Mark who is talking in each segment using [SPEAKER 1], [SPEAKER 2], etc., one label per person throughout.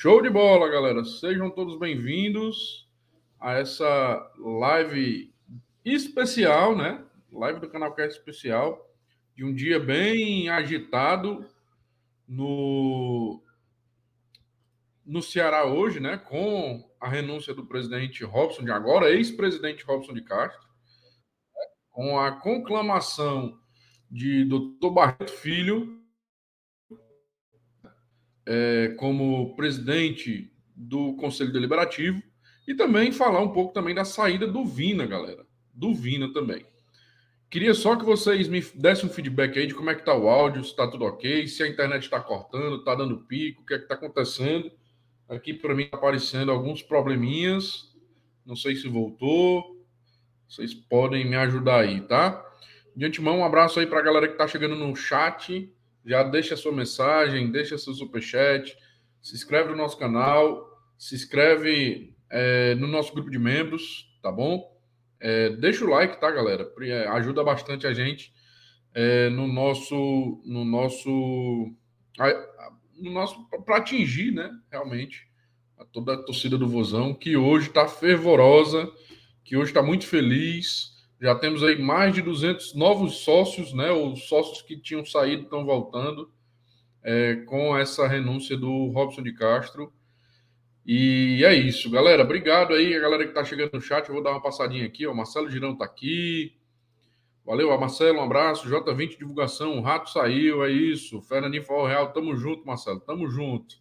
[SPEAKER 1] Show de bola, galera. Sejam todos bem-vindos a essa live especial, né? Live do canal Cast especial de um dia bem agitado no no Ceará hoje, né? Com a renúncia do presidente Robson de agora, ex-presidente Robson de Castro, com a conclamação de Dr. Barreto Filho é, como presidente do Conselho Deliberativo e também falar um pouco também da saída do Vina, galera. Do Vina também. Queria só que vocês me dessem um feedback aí de como é que tá o áudio, se tá tudo ok, se a internet está cortando, está dando pico, o que é que está acontecendo. Aqui para mim está aparecendo alguns probleminhas. Não sei se voltou. Vocês podem me ajudar aí, tá? De antemão, um abraço aí para a galera que está chegando no chat já deixa sua mensagem, deixa seu superchat, se inscreve no nosso canal, se inscreve é, no nosso grupo de membros, tá bom? É, deixa o like, tá, galera? É, ajuda bastante a gente é, no nosso, no nosso, no nosso para atingir, né? Realmente a toda a torcida do Vozão que hoje está fervorosa, que hoje está muito feliz já temos aí mais de 200 novos sócios, né? Os sócios que tinham saído estão voltando é, com essa renúncia do Robson de Castro. E é isso, galera. Obrigado aí, a galera que está chegando no chat. Eu vou dar uma passadinha aqui. O Marcelo Girão está aqui. Valeu, Marcelo. Um abraço. J20 Divulgação. O rato saiu, é isso. Fernandinho Forro Real. Tamo junto, Marcelo. Tamo junto.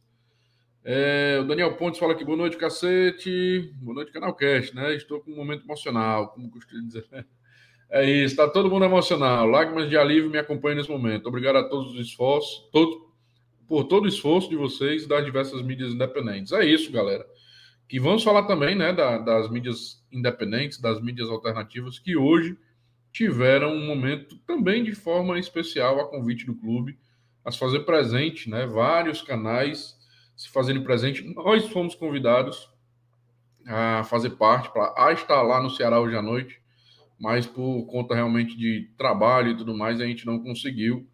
[SPEAKER 1] É, o Daniel Pontes fala aqui, boa noite, cacete. Boa noite, Canalcast, né? Estou com um momento emocional, como costumo dizer. É isso, está todo mundo emocional. Lágrimas de alívio me acompanham nesse momento. Obrigado a todos os esforços, todo, por todo o esforço de vocês das diversas mídias independentes. É isso, galera. Que vamos falar também, né, da, das mídias independentes, das mídias alternativas, que hoje tiveram um momento também de forma especial a convite do clube a se fazer presente, né? Vários canais se fazendo presente. Nós fomos convidados a fazer parte, para estar lá no Ceará hoje à noite, mas por conta realmente de trabalho e tudo mais, a gente não conseguiu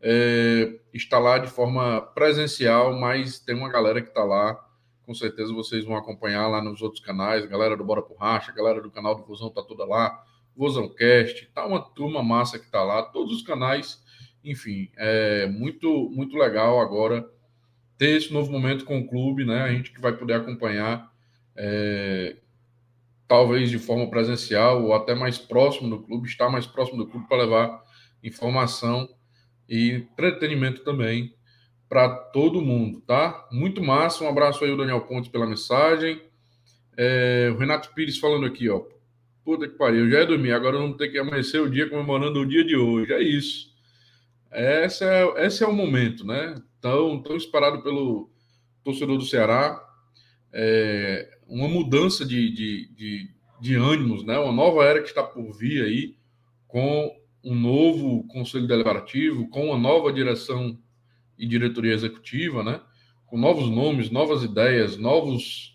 [SPEAKER 1] é, estar lá de forma presencial, mas tem uma galera que está lá. Com certeza vocês vão acompanhar lá nos outros canais, a galera do Bora por Racha, a galera do canal do Vozão tá toda lá, Vozãocast, tá uma turma massa que tá lá, todos os canais, enfim, é muito, muito legal agora ter esse novo momento com o clube, né? A gente que vai poder acompanhar, é, talvez de forma presencial ou até mais próximo do clube, estar mais próximo do clube para levar informação e entretenimento também para todo mundo, tá? Muito massa. Um abraço aí, o Daniel Pontes, pela mensagem. É, o Renato Pires falando aqui, ó. Puta que pariu, já é dormir, agora vamos ter que amanhecer o dia comemorando o dia de hoje. É isso. Esse é, esse é o momento, né? Tão, tão esperado pelo torcedor do Ceará. É, uma mudança de, de, de, de ânimos, né? uma nova era que está por vir aí, com um novo conselho deliberativo, com uma nova direção e diretoria executiva, né? com novos nomes, novas ideias, novos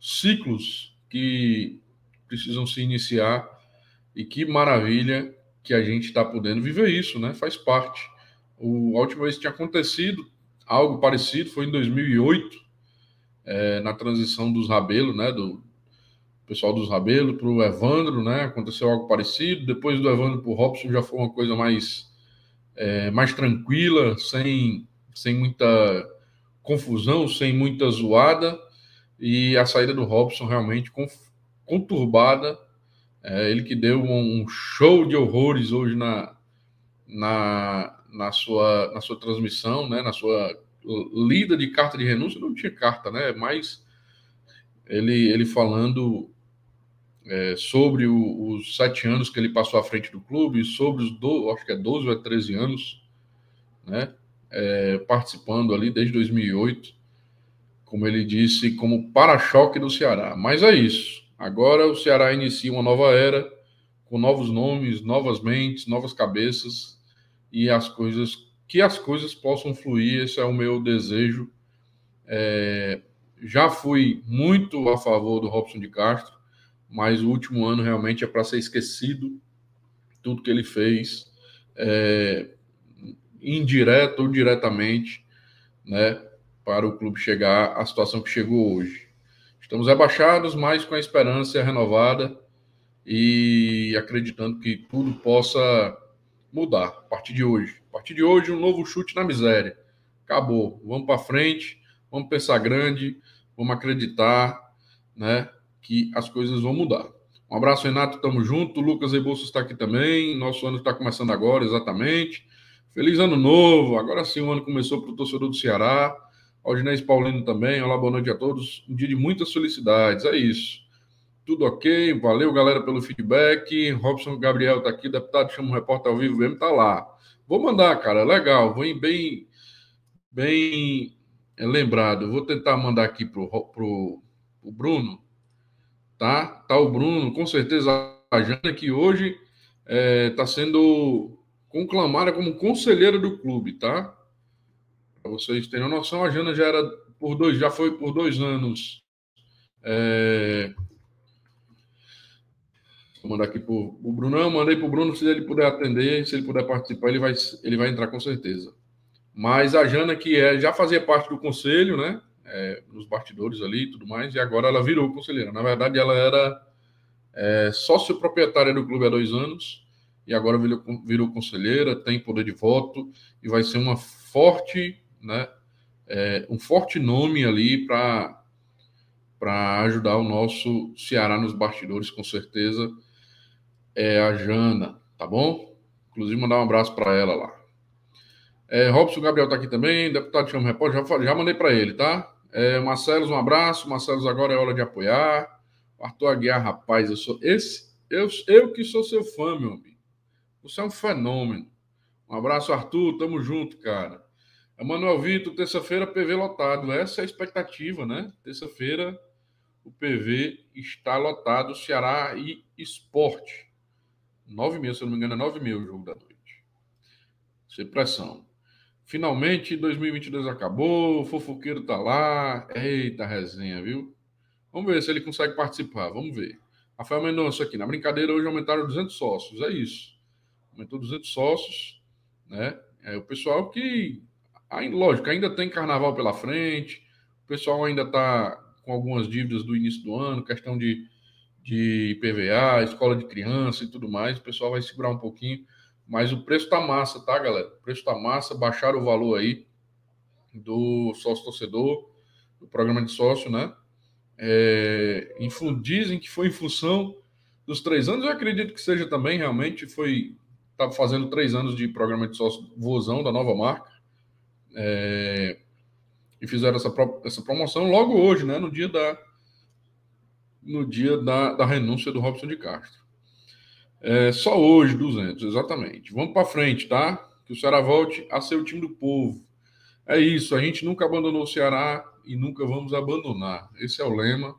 [SPEAKER 1] ciclos que precisam se iniciar. E que maravilha que a gente está podendo viver isso, né? Faz parte. O, a última vez que tinha acontecido algo parecido foi em 2008, é, na transição dos Rabelo, né, do pessoal dos Rabelo para o Evandro, né, aconteceu algo parecido. Depois do Evandro para o Robson já foi uma coisa mais, é, mais tranquila, sem, sem muita confusão, sem muita zoada. E a saída do Robson realmente conturbada. É, ele que deu um show de horrores hoje na, na, na sua, na sua transmissão, né, na sua lida de carta de renúncia, não tinha carta, né? Mas ele, ele falando é, sobre o, os sete anos que ele passou à frente do clube, sobre os, do, acho que é 12 ou 13 anos, né? É, participando ali desde 2008, como ele disse, como para-choque do Ceará. Mas é isso. Agora o Ceará inicia uma nova era, com novos nomes, novas mentes, novas cabeças, e as coisas que as coisas possam fluir. Esse é o meu desejo. É, já fui muito a favor do Robson de Castro, mas o último ano realmente é para ser esquecido tudo que ele fez, é, indireto ou diretamente, né? para o clube chegar à situação que chegou hoje. Estamos rebaixados, mas com a esperança renovada e acreditando que tudo possa mudar a partir de hoje. A partir de hoje, um novo chute na miséria. Acabou. Vamos para frente, vamos pensar grande, vamos acreditar, né, que as coisas vão mudar. Um abraço, Renato, tamo junto. Lucas Rebouças está aqui também. Nosso ano está começando agora, exatamente. Feliz ano novo. Agora sim, o ano começou para o torcedor do Ceará. Aldinês Paulino também. Olá, boa noite a todos. Um dia de muitas felicidades. É isso. Tudo ok. Valeu, galera, pelo feedback. Robson Gabriel está aqui. Deputado chama um repórter ao vivo mesmo. Tá lá. Vou mandar, cara. Legal. Vou bem, bem lembrado. Vou tentar mandar aqui pro, pro, pro Bruno. Tá? Tá o Bruno. Com certeza a Jana que hoje é, tá sendo conclamada como conselheira do clube, tá? Para vocês terem noção, a Jana já era por dois, já foi por dois anos. É... Vou mandar aqui para o Brunão, mandei para o Bruno, se ele puder atender, se ele puder participar, ele vai, ele vai entrar com certeza. Mas a Jana, que é, já fazia parte do conselho, né? É, nos bastidores ali e tudo mais, e agora ela virou conselheira. Na verdade, ela era é, sócio proprietária do clube há dois anos, e agora virou, virou conselheira, tem poder de voto, e vai ser uma forte né, é, um forte nome ali para ajudar o nosso Ceará nos bastidores, com certeza, é a Jana, tá bom? Inclusive, mandar um abraço para ela lá. É, Robson Gabriel está aqui também, deputado Chama Repórter, já, já mandei para ele, tá? É, Marcelos, um abraço. Marcelos, agora é hora de apoiar. Arthur Aguiar, rapaz, eu sou esse, eu, eu que sou seu fã, meu amigo. Você é um fenômeno. Um abraço, Arthur, tamo junto, cara. Emanuel Vitor, terça-feira, PV lotado. Essa é a expectativa, né? Terça-feira, o PV está lotado. Ceará e Esporte. 9 mil, se não me engano, é 9 mil o jogo da noite. Sem pressão. Finalmente, 2022 acabou. O fofoqueiro tá lá. Eita resenha, viu? Vamos ver se ele consegue participar. Vamos ver. Rafael Mendonça aqui. Na brincadeira, hoje aumentaram 200 sócios. É isso. Aumentou 200 sócios, né? É o pessoal que lógico, ainda tem carnaval pela frente, o pessoal ainda está com algumas dívidas do início do ano, questão de, de PVA, escola de criança e tudo mais, o pessoal vai segurar um pouquinho, mas o preço tá massa, tá, galera? O preço tá massa, baixaram o valor aí do sócio torcedor, do programa de sócio, né? É, dizem que foi em função dos três anos, eu acredito que seja também, realmente, foi, tá fazendo três anos de programa de sócio vozão da nova marca, é, e fizeram essa, essa promoção logo hoje, né, no dia da no dia da, da renúncia do Robson de Castro. É, só hoje, 200, exatamente. Vamos para frente, tá? Que o Ceará volte a ser o time do povo. É isso, a gente nunca abandonou o Ceará e nunca vamos abandonar. Esse é o lema.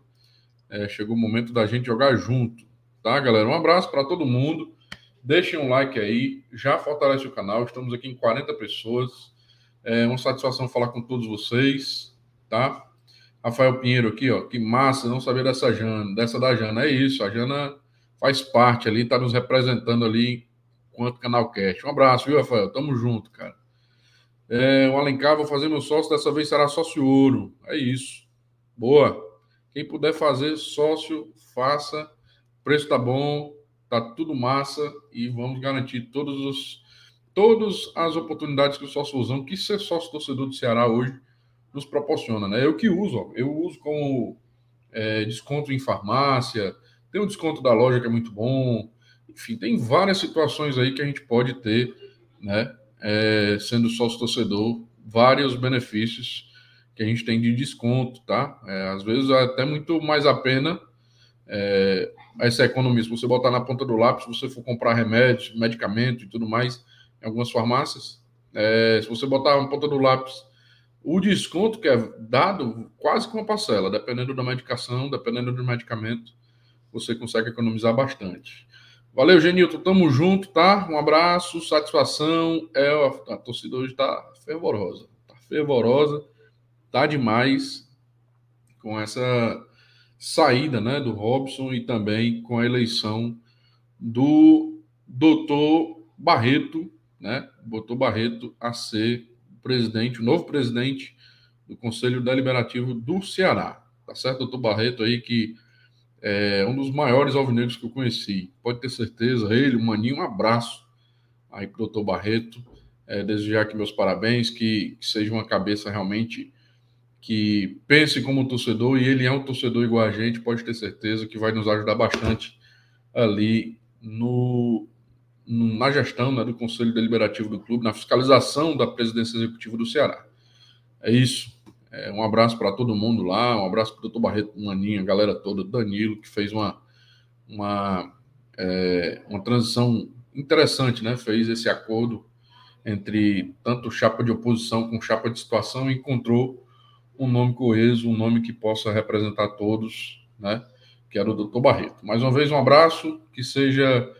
[SPEAKER 1] É, chegou o momento da gente jogar junto, tá, galera? Um abraço para todo mundo. Deixem um like aí, já fortalece o canal. Estamos aqui em 40 pessoas. É uma satisfação falar com todos vocês, tá? Rafael Pinheiro aqui, ó, que massa, não saber dessa Jana, dessa da Jana. É isso, a Jana faz parte ali, tá nos representando ali enquanto canal Cast. Um abraço, viu, Rafael? Tamo junto, cara. É, o Alencar, vou fazer meu sócio, dessa vez será sócio ouro. É isso. Boa. Quem puder fazer sócio, faça. O preço tá bom, tá tudo massa e vamos garantir todos os todas as oportunidades que o sócio usam, que ser sócio torcedor do Ceará hoje nos proporciona, né? Eu que uso, eu uso como é, desconto em farmácia, tem o desconto da loja que é muito bom, enfim, tem várias situações aí que a gente pode ter, né? É, sendo sócio torcedor, vários benefícios que a gente tem de desconto, tá? É, às vezes é até muito mais a pena é, essa economia. Se você botar na ponta do lápis, se você for comprar remédios, medicamento e tudo mais, em algumas farmácias. É, se você botar uma ponta do lápis, o desconto que é dado quase com uma parcela, dependendo da medicação, dependendo do medicamento, você consegue economizar bastante. Valeu, Genilton, tamo junto, tá? Um abraço, satisfação. É, a, torcida hoje tá fervorosa, tá fervorosa, tá demais com essa saída, né, do Robson e também com a eleição do doutor Barreto né, botou Barreto a ser presidente, o novo presidente do Conselho Deliberativo do Ceará. Tá certo, doutor Barreto aí, que é um dos maiores alvinegros que eu conheci. Pode ter certeza, ele, o Maninho, um abraço aí para o doutor Barreto. É, desejar aqui meus parabéns, que, que seja uma cabeça realmente que pense como torcedor, e ele é um torcedor igual a gente, pode ter certeza que vai nos ajudar bastante ali no na gestão né, do Conselho Deliberativo do clube, na fiscalização da presidência executiva do Ceará. É isso. É, um abraço para todo mundo lá, um abraço para o doutor Barreto, Maninha, a galera toda, Danilo, que fez uma, uma, é, uma transição interessante, né? Fez esse acordo entre tanto chapa de oposição com chapa de situação e encontrou um nome coeso, um nome que possa representar todos, né? Que era o doutor Barreto. Mais uma vez, um abraço, que seja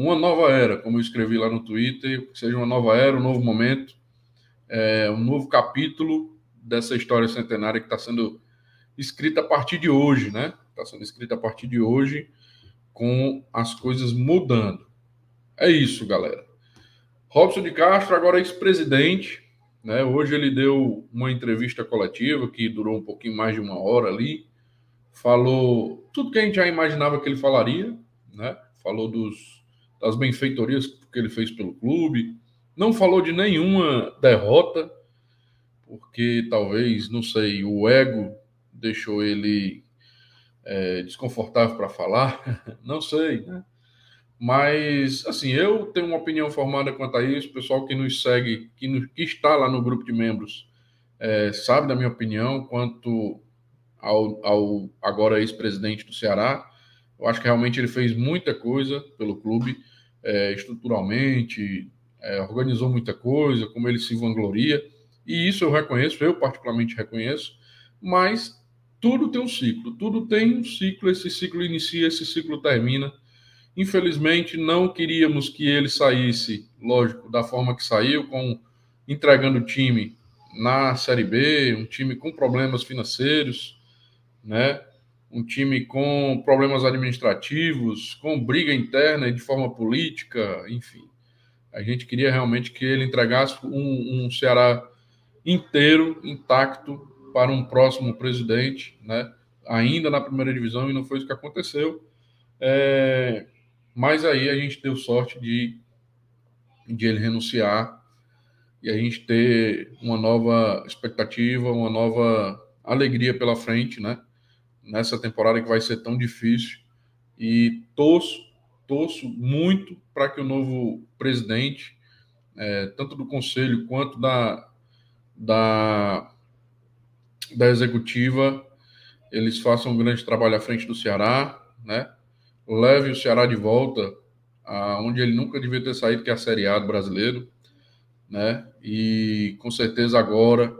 [SPEAKER 1] uma nova era, como eu escrevi lá no Twitter, que seja uma nova era, um novo momento, é, um novo capítulo dessa história centenária que está sendo escrita a partir de hoje, né? Está sendo escrita a partir de hoje, com as coisas mudando. É isso, galera. Robson de Castro, agora ex-presidente, né? Hoje ele deu uma entrevista coletiva que durou um pouquinho mais de uma hora ali. Falou tudo que a gente já imaginava que ele falaria, né? Falou dos, das benfeitorias que ele fez pelo clube. Não falou de nenhuma derrota, porque talvez, não sei, o ego deixou ele é, desconfortável para falar, não sei, né? Mas, assim, eu tenho uma opinião formada quanto a isso. O pessoal que nos segue, que, no, que está lá no grupo de membros, é, sabe da minha opinião quanto ao, ao agora ex-presidente do Ceará. Eu acho que realmente ele fez muita coisa pelo clube, é, estruturalmente, é, organizou muita coisa, como ele se vangloria. E isso eu reconheço, eu particularmente reconheço, mas tudo tem um ciclo, tudo tem um ciclo, esse ciclo inicia, esse ciclo termina. Infelizmente, não queríamos que ele saísse, lógico, da forma que saiu, com entregando o time na Série B, um time com problemas financeiros, né? Um time com problemas administrativos, com briga interna e de forma política, enfim. A gente queria realmente que ele entregasse um, um Ceará inteiro, intacto, para um próximo presidente, né? ainda na primeira divisão, e não foi isso que aconteceu. É, mas aí a gente deu sorte de, de ele renunciar e a gente ter uma nova expectativa, uma nova alegria pela frente, né? Nessa temporada que vai ser tão difícil. E torço, torço muito para que o novo presidente, é, tanto do conselho quanto da, da, da executiva, eles façam um grande trabalho à frente do Ceará, né? Leve o Ceará de volta aonde ele nunca devia ter saído, que é a Série A do brasileiro, né? E com certeza agora,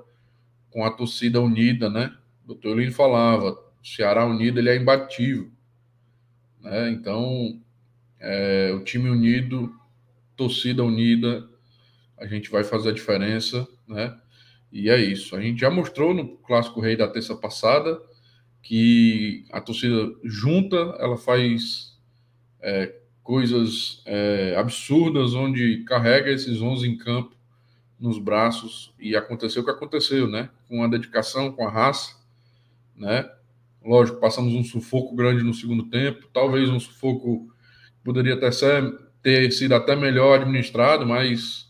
[SPEAKER 1] com a torcida unida, né? O doutor Lino falava, Ceará unido ele é imbatível, né? Então, é, o time unido, torcida unida, a gente vai fazer a diferença, né? E é isso. A gente já mostrou no Clássico Rei da terça passada que a torcida junta, ela faz é, coisas é, absurdas, onde carrega esses 11 em campo nos braços e aconteceu o que aconteceu, né? Com a dedicação, com a raça, né? Lógico, passamos um sufoco grande no segundo tempo, talvez um sufoco poderia até ser, ter sido até melhor administrado, mas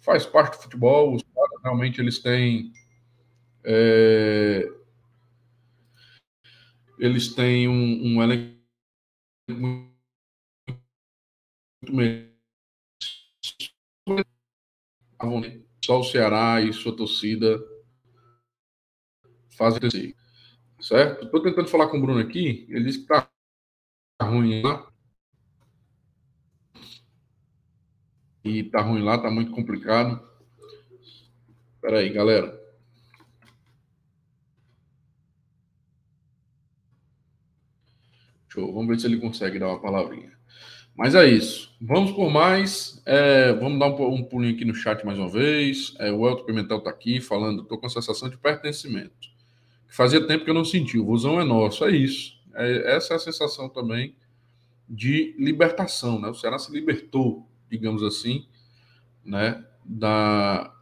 [SPEAKER 1] faz parte do futebol, os realmente eles têm é, eles têm um, um elenco muito melhor. Só o Ceará e sua torcida fazem acontecer. Certo? Estou tentando falar com o Bruno aqui. Ele disse que está ruim lá. E está ruim lá, está muito complicado. Espera aí, galera. Show. Vamos ver se ele consegue dar uma palavrinha. Mas é isso. Vamos por mais. É, vamos dar um, um, pulinho aqui no chat mais uma vez. É, o Elton Pimentel está aqui falando. Estou com a sensação de pertencimento. Fazia tempo que eu não senti. O vozão é nosso. É isso. É, essa é a sensação também de libertação. Né? O Ceará se libertou, digamos assim, né? da,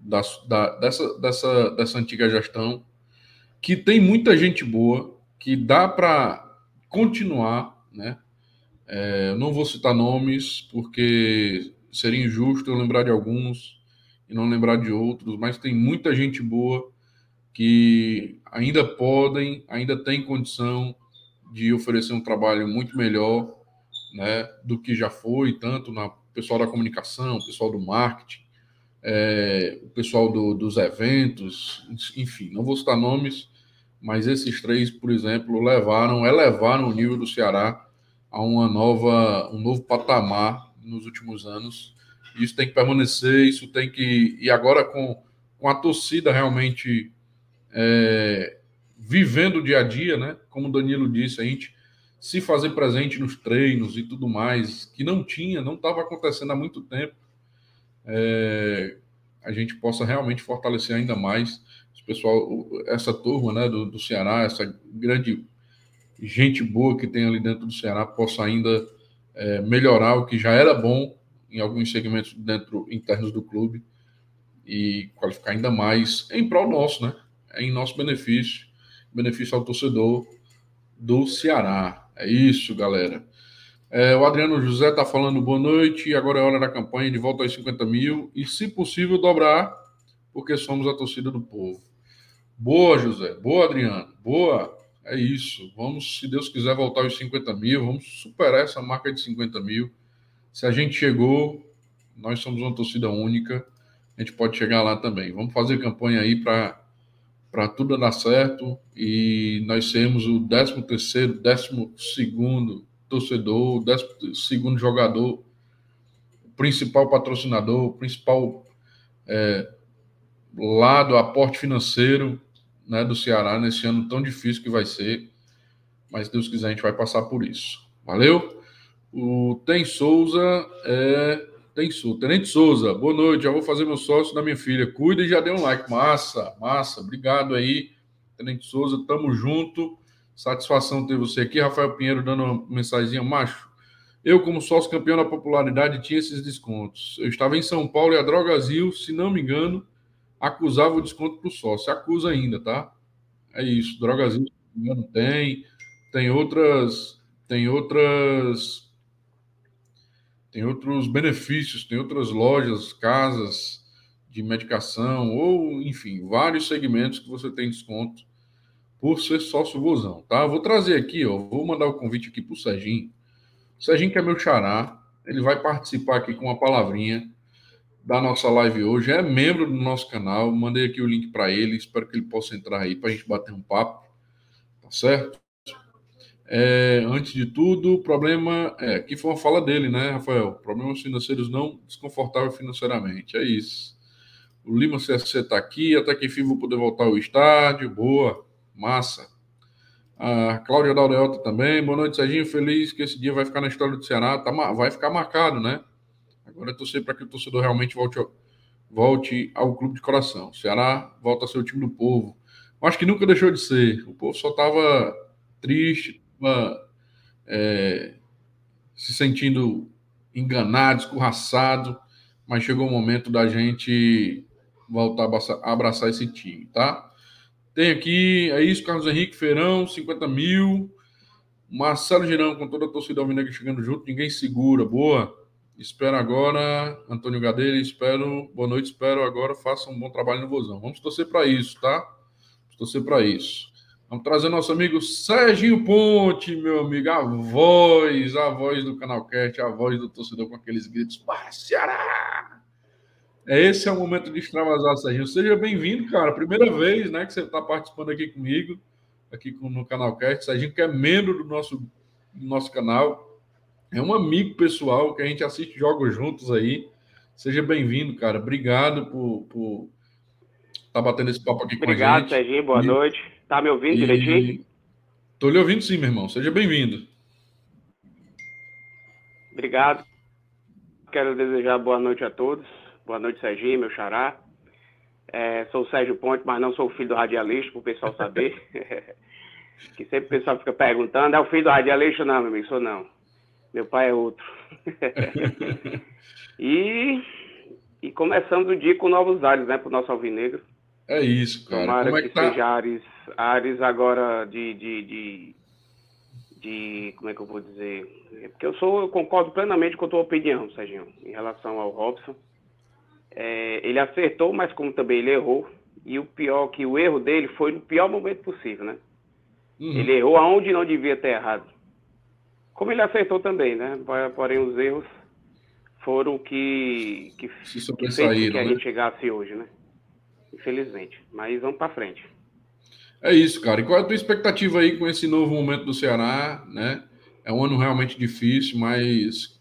[SPEAKER 1] da, da, dessa, dessa, dessa antiga gestão, que tem muita gente boa, que dá para continuar, né? É, não vou citar nomes, porque seria injusto eu lembrar de alguns e não lembrar de outros, mas tem muita gente boa que ainda podem, ainda tem condição de oferecer um trabalho muito melhor né, do que já foi, tanto na pessoal da comunicação, pessoal do marketing, é, o pessoal do, dos eventos, enfim, não vou citar nomes, mas esses três, por exemplo, levaram, elevaram o nível do Ceará a uma nova, um novo patamar nos últimos anos. Isso tem que permanecer, isso tem que. E agora com, com a torcida realmente é, vivendo o dia a dia, né? Como o Danilo disse, a gente se fazer presente nos treinos e tudo mais, que não tinha, não estava acontecendo há muito tempo, é, a gente possa realmente fortalecer ainda mais esse pessoal, essa turma né, do, do Ceará, essa grande gente boa que tem ali dentro do Ceará, possa ainda é, melhorar o que já era bom em alguns segmentos dentro internos do clube e qualificar ainda mais em prol nosso, né? Em nosso benefício, benefício ao torcedor do Ceará. É isso, galera. É, o Adriano José está falando boa noite. Agora é hora da campanha de volta aos 50 mil e, se possível, dobrar, porque somos a torcida do povo. Boa, José. Boa, Adriano. Boa. É isso. Vamos, se Deus quiser, voltar aos 50 mil. Vamos superar essa marca de 50 mil. Se a gente chegou, nós somos uma torcida única. A gente pode chegar lá também. Vamos fazer campanha aí para para tudo dar certo e nós sermos o 13 terceiro, 12 segundo torcedor, o 12 segundo jogador, principal patrocinador, principal é, lado, aporte financeiro né, do Ceará nesse ano tão difícil que vai ser. Mas, Deus quiser, a gente vai passar por isso. Valeu? O Tem Souza é tem Sul. Tenente Souza, boa noite. Já vou fazer meu sócio da minha filha. Cuida e já dê um like. Massa, massa. Obrigado aí, Tenente Souza. Tamo junto. Satisfação ter você aqui. Rafael Pinheiro dando uma mensagenzinha. Macho, eu, como sócio campeão da popularidade, tinha esses descontos. Eu estava em São Paulo e a Drogazil, se não me engano, acusava o desconto para o sócio. Acusa ainda, tá? É isso. Drogazil, se não me engano, tem. Tem outras. Tem outras tem outros benefícios, tem outras lojas, casas de medicação, ou enfim, vários segmentos que você tem desconto por ser sócio Vozão, tá? Vou trazer aqui, ó, vou mandar o convite aqui para o Serginho. O Serginho, que é meu xará, ele vai participar aqui com uma palavrinha da nossa live hoje, é membro do nosso canal, mandei aqui o link para ele, espero que ele possa entrar aí para a gente bater um papo, tá certo? É, antes de tudo, o problema é que foi uma fala dele, né, Rafael? Problemas financeiros não desconfortável financeiramente. É isso. O Lima CSC está aqui, até que enfim vou poder voltar ao estádio. Boa, massa. A Cláudia Daureota também. Boa noite, Serginho. Feliz que esse dia vai ficar na história do Ceará. Tá, vai ficar marcado, né? Agora é torcer para que o torcedor realmente volte ao, volte ao clube de coração. O Ceará volta a ser o time do povo. Acho que nunca deixou de ser. O povo só estava triste, é, se sentindo enganado, escorraçado, mas chegou o momento da gente voltar a abraçar esse time, tá? Tem aqui, é isso, Carlos Henrique Feirão, 50 mil. Marcelo Girão, com toda a torcida alvinegra chegando junto, ninguém segura, boa. Espero agora, Antônio Gadeira, espero, boa noite, espero agora, faça um bom trabalho no Vozão. Vamos torcer para isso, tá? Vamos torcer para isso. Vamos trazer nosso amigo Serginho Ponte, meu amigo, a voz, a voz do Canal Cat, a voz do torcedor com aqueles gritos, para Ceará! Esse é o momento de extravasar, Serginho. Seja bem-vindo, cara. Primeira vez né, que você está participando aqui comigo, aqui no Canal Cast. Serginho, que é membro do nosso, do nosso canal. É um amigo pessoal que a gente assiste jogos juntos aí. Seja bem-vindo, cara. Obrigado por, por estar tá batendo esse papo aqui
[SPEAKER 2] Obrigado,
[SPEAKER 1] com a gente.
[SPEAKER 2] Obrigado, Serginho. Boa e... noite. Tá me ouvindo e... direitinho?
[SPEAKER 1] Tô lhe ouvindo sim, meu irmão. Seja bem-vindo.
[SPEAKER 2] Obrigado. Quero desejar boa noite a todos. Boa noite, Serginho, meu xará. É, sou o Sérgio Ponte, mas não sou o filho do radialista, para o pessoal saber. que sempre o pessoal fica perguntando, é o filho do radialista? Não, meu amigo, sou não. Meu pai é outro. e, E começando o dia com novos ares, né, para o nosso alvinegro.
[SPEAKER 1] É isso, cara.
[SPEAKER 2] Tomara Como é que, que tá? seja ares, ares agora de, de, de, de, Como é que eu vou dizer? É porque eu sou, eu concordo plenamente com a tua opinião, Serginho, em relação ao Robson. É, ele acertou, mas como também ele errou. E o pior que o erro dele foi no pior momento possível, né? Uhum. Ele errou aonde não devia ter errado. Como ele acertou também, né? Porém, os erros foram que, que, que fez que a né? gente chegasse hoje, né? Infelizmente. Mas vamos para frente.
[SPEAKER 1] É isso, cara. E qual é a tua expectativa aí com esse novo momento do Ceará, né? É um ano realmente difícil, mas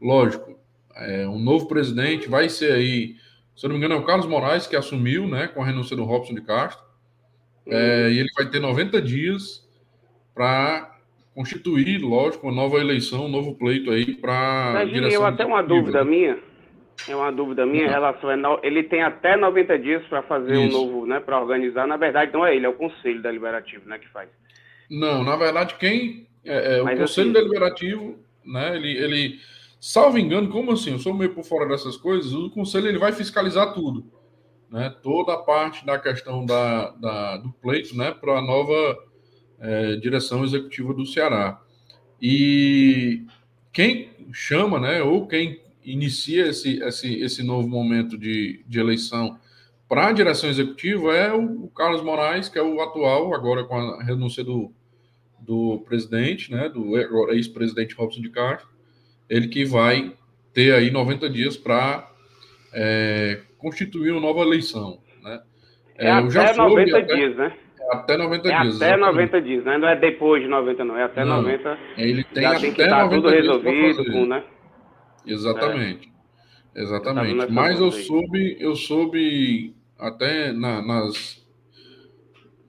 [SPEAKER 1] lógico, é um novo presidente vai ser aí, se eu não me engano, é o Carlos Moraes que assumiu, né, com a renúncia do Robson de Castro. É, uhum. e ele vai ter 90 dias para constituir, lógico, uma nova eleição, um novo pleito aí para.
[SPEAKER 2] Eu até uma dúvida minha. É uma dúvida minha em relação a. Ele tem até 90 dias para fazer Isso. um novo, né? Para organizar. Na verdade, não é ele, é o Conselho Deliberativo, né? Que faz.
[SPEAKER 1] Não, na verdade, quem. É, é o Conselho assim... Deliberativo, né? Ele, ele. Salvo engano, como assim? Eu sou meio por fora dessas coisas. O Conselho ele vai fiscalizar tudo. Né? Toda a parte da questão da, da do pleito, né? Para a nova é, direção executiva do Ceará. E quem chama, né? Ou quem inicia esse, esse, esse novo momento de, de eleição para a direção executiva é o, o, Carlos Moraes, que é o atual, agora com a renúncia do, do presidente, né, do ex-presidente Robson de Castro, ele que vai ter aí 90 dias para é, constituir uma nova eleição. Né?
[SPEAKER 2] É, é até 90 até, dias, né?
[SPEAKER 1] É até 90
[SPEAKER 2] é
[SPEAKER 1] dias.
[SPEAKER 2] Até exatamente. 90 dias, né? Não é depois de 90, não. É até não, 90.
[SPEAKER 1] Ele tem já até tem que estar tudo resolvido, com, né? Exatamente. É. Exatamente. Tá Mas eu soube, eu soube até na, nas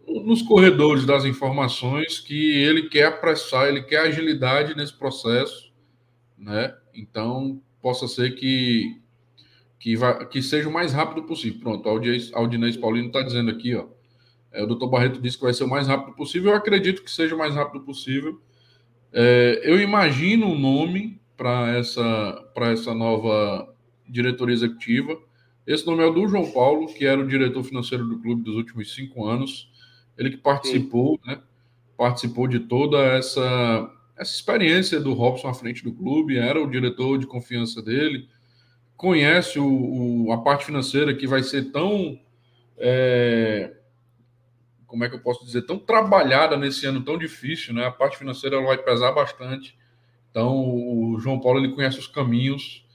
[SPEAKER 1] nos corredores das informações que ele quer apressar, ele quer agilidade nesse processo, né? Então, possa ser que que, vai, que seja o mais rápido possível. Pronto, o Aldinês Paulino está dizendo aqui, ó. É, o doutor Barreto disse que vai ser o mais rápido possível. Eu acredito que seja o mais rápido possível. É, eu imagino um nome para essa, essa nova diretoria executiva. Esse nome é o do João Paulo, que era o diretor financeiro do clube dos últimos cinco anos. Ele que participou, né? Participou de toda essa, essa experiência do Robson à frente do clube, era o diretor de confiança dele, conhece o, o a parte financeira que vai ser tão. É, como é que eu posso dizer, tão trabalhada nesse ano tão difícil, né? A parte financeira vai pesar bastante. Então, o João Paulo ele conhece os caminhos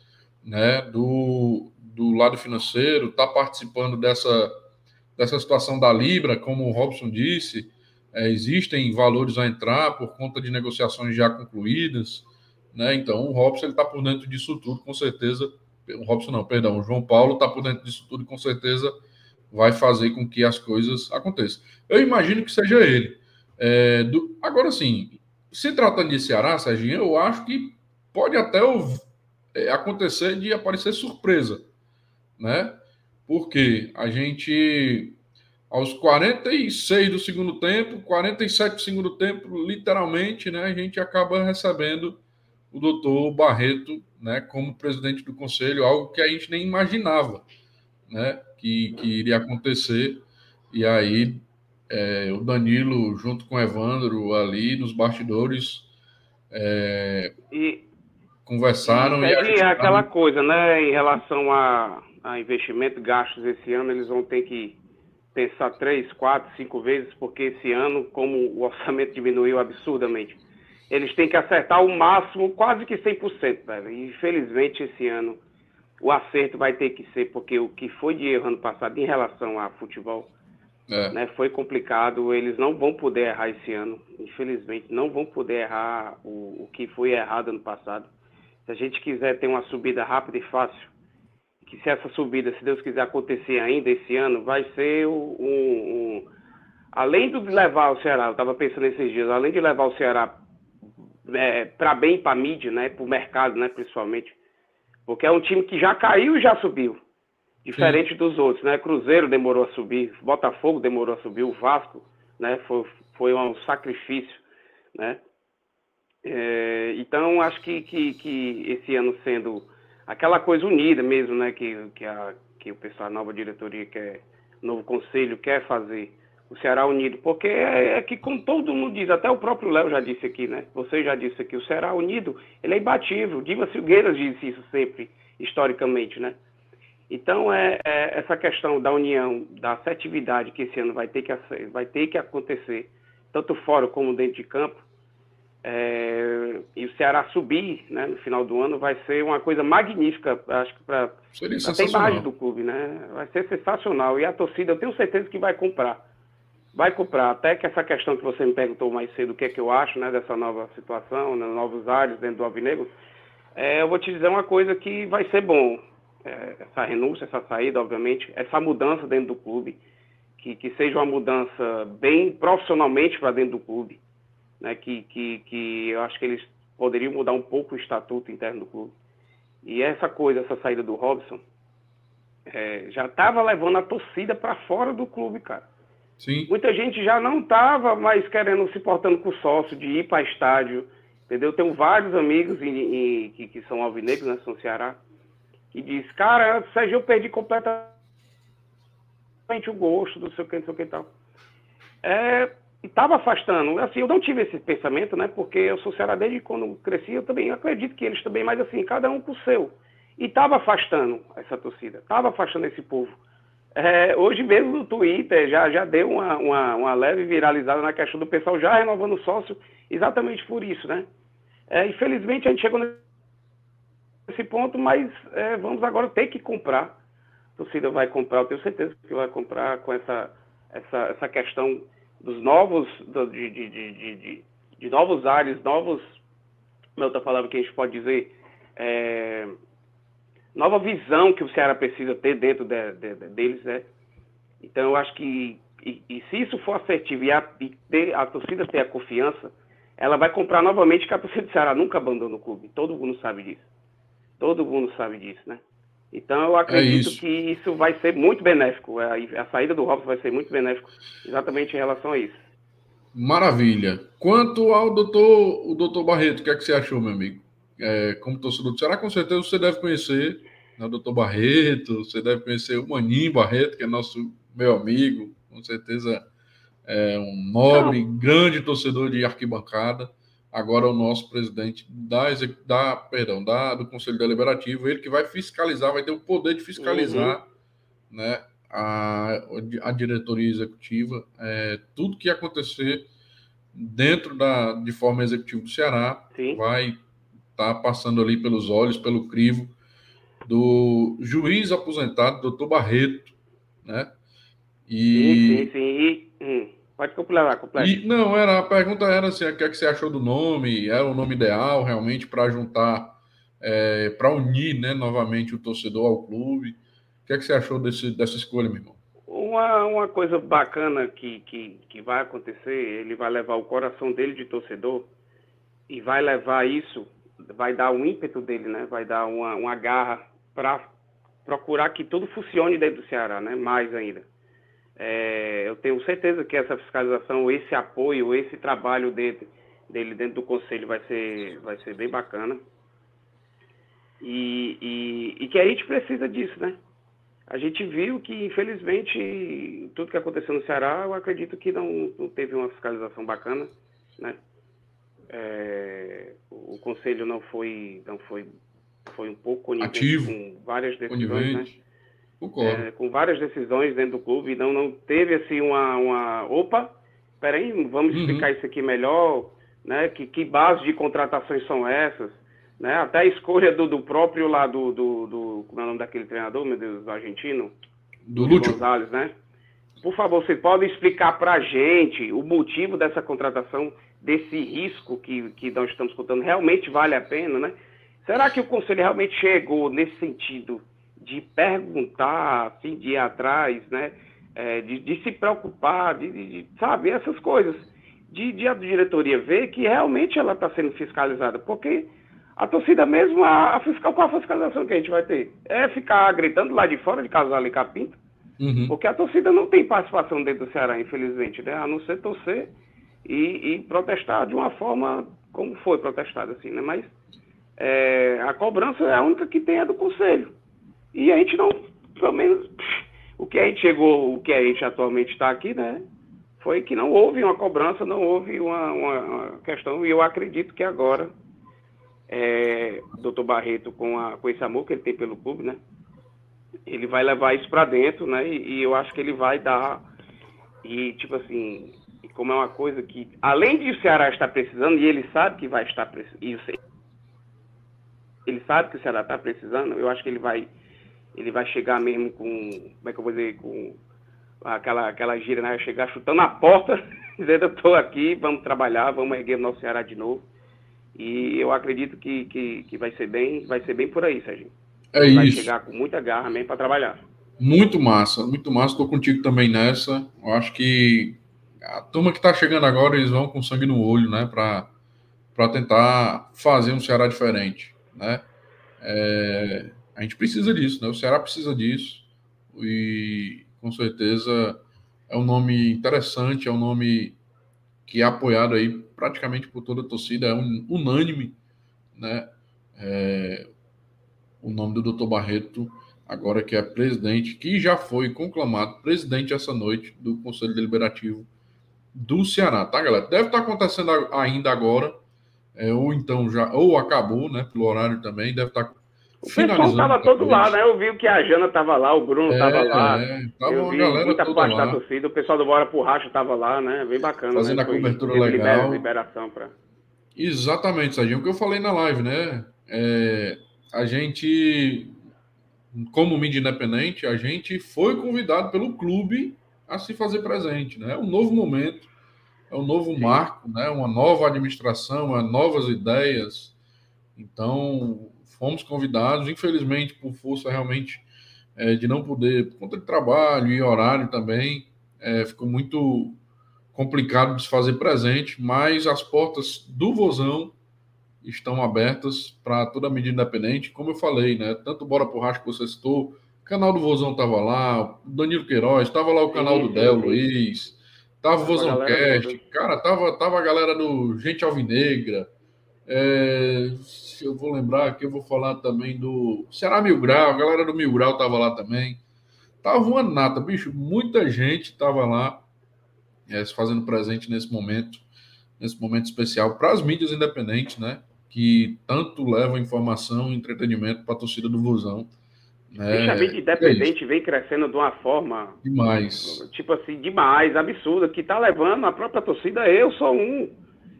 [SPEAKER 1] né, do, do lado financeiro, está participando dessa, dessa situação da Libra, como o Robson disse, é, existem valores a entrar por conta de negociações já concluídas. Né? Então, o Robson está por dentro disso tudo, com certeza. O Robson não, perdão, o João Paulo está por dentro disso tudo, com certeza vai fazer com que as coisas aconteçam. Eu imagino que seja ele. É, do, agora, sim, se tratando de Ceará, Serginho, eu acho que pode até é, acontecer de aparecer surpresa, né? Porque a gente, aos 46 do segundo tempo, 47 do segundo tempo, literalmente, né, a gente acaba recebendo o doutor Barreto né, como presidente do conselho, algo que a gente nem imaginava né, que, que iria acontecer. E aí é, o Danilo, junto com o Evandro, ali nos bastidores, é,
[SPEAKER 2] e,
[SPEAKER 1] conversaram.
[SPEAKER 2] E, e aquela coisa, né, em relação a, a investimento, gastos esse ano, eles vão ter que pensar três, quatro, cinco vezes, porque esse ano, como o orçamento diminuiu absurdamente, eles têm que acertar o máximo, quase que 100%, velho. E, infelizmente, esse ano, o acerto vai ter que ser, porque o que foi de erro ano passado em relação a futebol é. Né, foi complicado, eles não vão poder errar esse ano, infelizmente, não vão poder errar o, o que foi errado ano passado. Se a gente quiser ter uma subida rápida e fácil, que se essa subida, se Deus quiser acontecer ainda esse ano, vai ser um, um além de levar o Ceará, eu estava pensando esses dias, além de levar o Ceará é, para bem para mídia, né, para o mercado, né, principalmente, porque é um time que já caiu e já subiu diferente Sim. dos outros, né? Cruzeiro demorou a subir, Botafogo demorou a subir, o Vasco, né? Foi, foi um sacrifício, né? É, então acho que, que, que esse ano sendo aquela coisa unida mesmo, né? Que, que, a, que o pessoal, a nova diretoria, quer, novo conselho quer fazer. O Ceará unido, porque é, é que, como todo mundo diz, até o próprio Léo já disse aqui, né? Você já disse aqui, o Ceará unido, ele é imbatível. Diva Silgueiras disse isso sempre, historicamente, né? Então, é, é, essa questão da união, da afetividade que esse ano vai ter que, vai ter que acontecer, tanto fora como dentro de campo, é, e o Ceará subir né, no final do ano vai ser uma coisa magnífica, acho que para a imagem do clube, né? Vai ser sensacional. E a torcida, eu tenho certeza que vai comprar. Vai comprar. Até que essa questão que você me perguntou mais cedo, o que é que eu acho né, dessa nova situação, né, novos ares dentro do Alvinegro, é, eu vou te dizer uma coisa que vai ser bom. É, essa renúncia, essa saída, obviamente, essa mudança dentro do clube, que, que seja uma mudança bem profissionalmente para dentro do clube né, que, que, que eu acho que eles poderiam mudar um pouco o estatuto interno do clube. E essa coisa, essa saída do Robson, é, já estava levando a torcida para fora do clube, cara. Sim. Muita gente já não estava mais querendo, se portando com o sócio, de ir para estádio, entendeu? Tenho vários amigos em, em, que, que, são alvinegros, né, são Ceará, que diz, cara, Sérgio, eu perdi completamente o gosto do seu que, não sei o que e tal. É, estava afastando. Assim, eu não tive esse pensamento, né? Porque eu sou Ceará desde quando cresci, eu também acredito que eles também, mas assim, cada um com o seu. E estava afastando essa torcida, estava afastando esse povo. É, hoje mesmo no Twitter já, já deu uma, uma, uma, leve viralizada na questão do pessoal já renovando o sócio, exatamente por isso, né? É, infelizmente a gente chegou ponto, mas é, vamos agora ter que comprar. A torcida vai comprar, eu tenho certeza que vai comprar com essa, essa, essa questão dos novos, de, de, de, de, novos ares, novos, como é outra palavra que a gente pode dizer, é, nova visão que o Ceará precisa ter dentro de, de, deles, né? Então eu acho que e, e se isso for assertivo e, a, e ter, a torcida ter a confiança, ela vai comprar novamente que a torcida do Ceará nunca abandona o clube. Todo mundo sabe disso. Todo mundo sabe disso, né? Então eu acredito é isso. que isso vai ser muito benéfico. A, a saída do Robson vai ser muito benéfico exatamente em relação a isso.
[SPEAKER 1] Maravilha. Quanto ao doutor, o doutor Barreto, o que é que você achou, meu amigo? É, como torcedor do Ceará, com certeza você deve conhecer né, o doutor Barreto, você deve conhecer o Maninho Barreto, que é nosso meu amigo, com certeza é um nobre, Não. grande torcedor de arquibancada agora o nosso presidente da, da, perdão, da, do Conselho Deliberativo, ele que vai fiscalizar, vai ter o poder de fiscalizar uhum. né, a, a diretoria executiva, é, tudo que acontecer dentro da, de forma executiva do Ceará Sim. vai estar tá passando ali pelos olhos, pelo crivo do juiz aposentado, doutor Barreto, né?
[SPEAKER 2] E... Sim, sim, sim. Pode completar, completa.
[SPEAKER 1] E, não, era, a pergunta era assim, o que, é que você achou do nome? Era o nome ideal realmente para juntar, é, para unir né, novamente o torcedor ao clube? O que, é que você achou desse, dessa escolha, meu irmão?
[SPEAKER 2] Uma, uma coisa bacana que, que, que vai acontecer, ele vai levar o coração dele de torcedor e vai levar isso, vai dar um ímpeto dele, né? Vai dar uma, uma garra para procurar que tudo funcione dentro do Ceará, né? Mais ainda. É, eu tenho certeza que essa fiscalização, esse apoio, esse trabalho dele, dele dentro do conselho vai ser, vai ser bem bacana. E, e, e, que a gente precisa disso, né? A gente viu que, infelizmente, tudo que aconteceu no Ceará, eu acredito que não, não teve uma fiscalização bacana, né? É, o conselho não foi, não foi, foi um pouco
[SPEAKER 1] ativo
[SPEAKER 2] com várias decisões, né? É, com várias decisões dentro do clube, não, não teve assim uma, uma opa, peraí, vamos uhum. explicar isso aqui melhor, né? Que, que base de contratações são essas, né? Até a escolha do, do próprio lá do, do, do, como é o nome daquele treinador, meu Deus, do argentino?
[SPEAKER 1] Do Lúcio.
[SPEAKER 2] Gonzalez, né? Por favor, você pode explicar para a gente o motivo dessa contratação, desse risco que, que nós estamos contando, realmente vale a pena, né? Será que o conselho realmente chegou nesse sentido de perguntar, assim, de ir atrás, né? É, de, de, se preocupar, de, de, sabe, essas coisas. De, de a diretoria ver que realmente ela está sendo fiscalizada, porque a torcida mesmo, a, a, fiscal, qual a fiscalização que a gente vai ter? É ficar gritando lá de fora de Casal e Capinta, uhum. porque a torcida não tem participação dentro do Ceará, infelizmente, né? A não ser torcer e, e protestar de uma forma como foi protestado, assim, né? Mas é, a cobrança é a única que tem é do conselho. E a gente não, pelo menos, o que a gente chegou, o que a gente atualmente está aqui, né? Foi que não houve uma cobrança, não houve uma, uma, questão, e eu acredito que agora, é, doutor Barreto, com, a, com esse amor que ele tem pelo clube, né? Ele vai levar isso para dentro, né? E, e eu acho que ele vai dar. E, tipo assim, como é uma coisa que, além de o Ceará estar precisando, e ele sabe que vai estar precisando, ele sabe que o Ceará está precisando, eu acho que ele vai ele vai chegar mesmo com, como é que eu vou dizer, com aquela, aquela gira, né? Chegar chutando a porta, dizendo eu estou aqui, vamos trabalhar, vamos erguer o nosso Ceará de novo. E eu acredito que, que, que vai ser bem, vai ser bem por aí, Sérgio.
[SPEAKER 1] É vai isso. Vai
[SPEAKER 2] chegar com muita garra mesmo para trabalhar.
[SPEAKER 1] Muito massa, muito massa. Estou contigo também nessa. Eu acho que a turma que está chegando agora, eles vão com sangue no olho, né? Para tentar fazer um Ceará diferente, né? É, a gente precisa disso, né? O Ceará precisa disso. E com certeza é um nome interessante, é um nome que é apoiado aí praticamente por toda a torcida, é unânime, né? É, o nome do Dr. Barreto, agora que é presidente, que já foi conclamado presidente essa noite do Conselho Deliberativo do Ceará, tá, galera? Deve estar acontecendo ainda agora, é, ou então já, ou acabou, né? Pelo horário também, deve estar
[SPEAKER 2] o pessoal estava todo lá, né? Eu vi que a Jana estava lá, o Bruno estava é, lá. É, tava eu vi muita parte lá. da torcida, o pessoal do Bora por Racha estava lá, né? Bem bacana.
[SPEAKER 1] Fazendo
[SPEAKER 2] né?
[SPEAKER 1] a cobertura Foi, legal.
[SPEAKER 2] Liberação pra...
[SPEAKER 1] Exatamente, Sardinho. O que eu falei na live, né? É, a gente, como mídia independente, a gente foi convidado pelo clube a se fazer presente, né? É um novo momento, é um novo Sim. marco, né? Uma nova administração, novas ideias. Então, fomos convidados, infelizmente, por força realmente é, de não poder, por conta de trabalho e horário também, é, ficou muito complicado de se fazer presente, mas as portas do Vozão estão abertas para toda a mídia independente, como eu falei, né? Tanto Bora Porracho que você citou, o canal do Vozão estava lá, o Danilo Queiroz, estava lá o canal do Del Luiz, tava o Vozão Cast, cara, tava, tava a galera do Gente Alvinegra, é, eu vou lembrar que eu vou falar também do Ceará Mil Grau, a galera do Mil Grau tava lá também. Tava uma nata, bicho, muita gente tava lá é, se fazendo presente nesse momento, nesse momento especial para as mídias independentes, né? Que tanto levam informação e entretenimento para a torcida do Vozão.
[SPEAKER 2] Né? a mídia independente é vem crescendo de uma forma.
[SPEAKER 1] Demais.
[SPEAKER 2] Tipo assim, demais, absurda, que tá levando a própria torcida. Eu sou um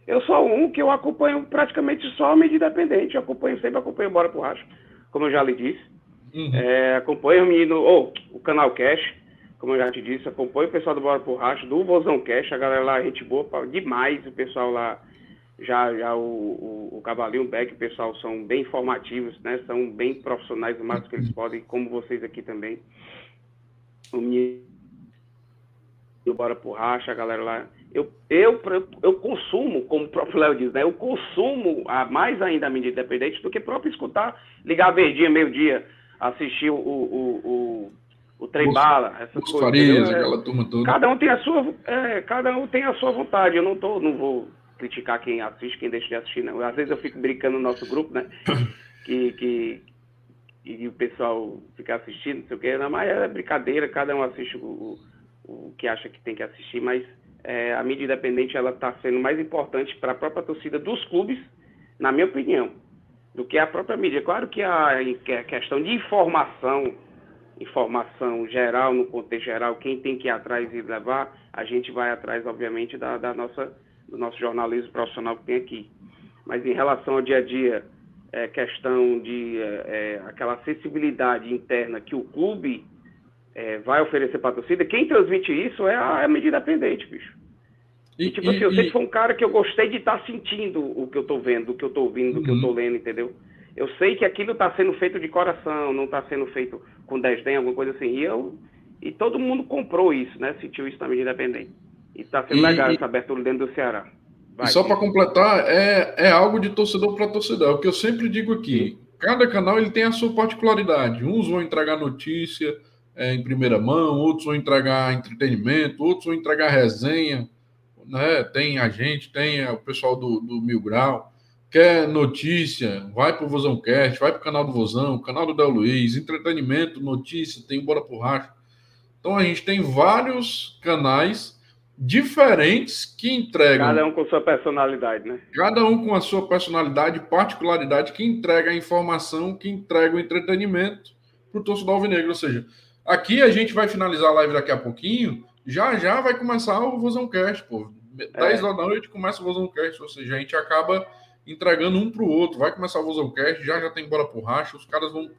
[SPEAKER 2] eu sou um que eu acompanho praticamente só a mídia independente. Eu acompanho, sempre acompanho Bora pro Racho, como eu já lhe disse. Uhum. É, acompanho o menino, ou oh, o canal Cash, como eu já te disse, acompanho o pessoal do Bora pro Racho, do Vozão Cash, a galera lá, gente boa, demais, o pessoal lá, já, já o, o, o Cavalinho, o Beck, o pessoal são bem informativos, né? São bem profissionais o máximo que eles podem, como vocês aqui também. O menino do Bora pro Racha, a galera lá eu, eu, eu consumo, como o próprio Léo diz, né? Eu consumo a, mais ainda a mídia independente do que próprio escutar, ligar verdinha, meio-dia, assistir o, o, o, o trem bala, essas
[SPEAKER 1] coisas. Farias, aquela turma toda.
[SPEAKER 2] Cada um tem a sua, é, cada um tem a sua vontade. Eu não tô, não vou criticar quem assiste, quem deixa de assistir, não. Às vezes eu fico brincando no nosso grupo, né? Que, que e o pessoal fica assistindo, não sei o não, mas é brincadeira, cada um assiste o, o que acha que tem que assistir, mas é, a mídia independente ela está sendo mais importante para a própria torcida dos clubes, na minha opinião, do que a própria mídia. Claro que a, a questão de informação, informação geral, no contexto geral, quem tem que ir atrás e levar, a gente vai atrás, obviamente, da, da nossa, do nosso jornalismo profissional que tem aqui. Mas em relação ao dia a dia, é, questão de é, é aquela acessibilidade interna que o clube é, vai oferecer para a torcida, quem transmite isso é a, é a medida pendente, bicho. E, e tipo assim, eu sempre fui um cara que eu gostei de estar tá sentindo o que eu estou vendo, o que eu estou ouvindo, o que eu estou uhum. lendo, entendeu? Eu sei que aquilo está sendo feito de coração, não está sendo feito com desdém, alguma coisa assim. E eu e todo mundo comprou isso, né? Sentiu isso na medida independente. E está sendo e, legal essa abertura dentro do Ceará.
[SPEAKER 1] Vai, e só para completar, é, é algo de torcedor para torcedor. É o que eu sempre digo aqui. Cada canal ele tem a sua particularidade. Uns vão entregar notícia, é, em primeira mão, outros vão entregar entretenimento, outros vão entregar resenha, né? Tem a gente, tem o pessoal do, do Mil Grau, Quer notícia? Vai para o Vozão Cast, vai para o canal do Vozão, canal do Del Luiz, entretenimento, notícia, tem Bora por Racha. Então a gente tem vários canais diferentes que entregam.
[SPEAKER 2] Cada um com sua personalidade, né?
[SPEAKER 1] Cada um com a sua personalidade, particularidade, que entrega a informação, que entrega o entretenimento para o torcedor alvinegro. Ou seja, aqui a gente vai finalizar a live daqui a pouquinho, já já vai começar o Vozão Cast, pô. 10 é. da noite começa o Vozão Cast, ou seja, a gente acaba entregando um para o outro. Vai começar o Vozão Cast, já já tem bola por racha, os caras vão.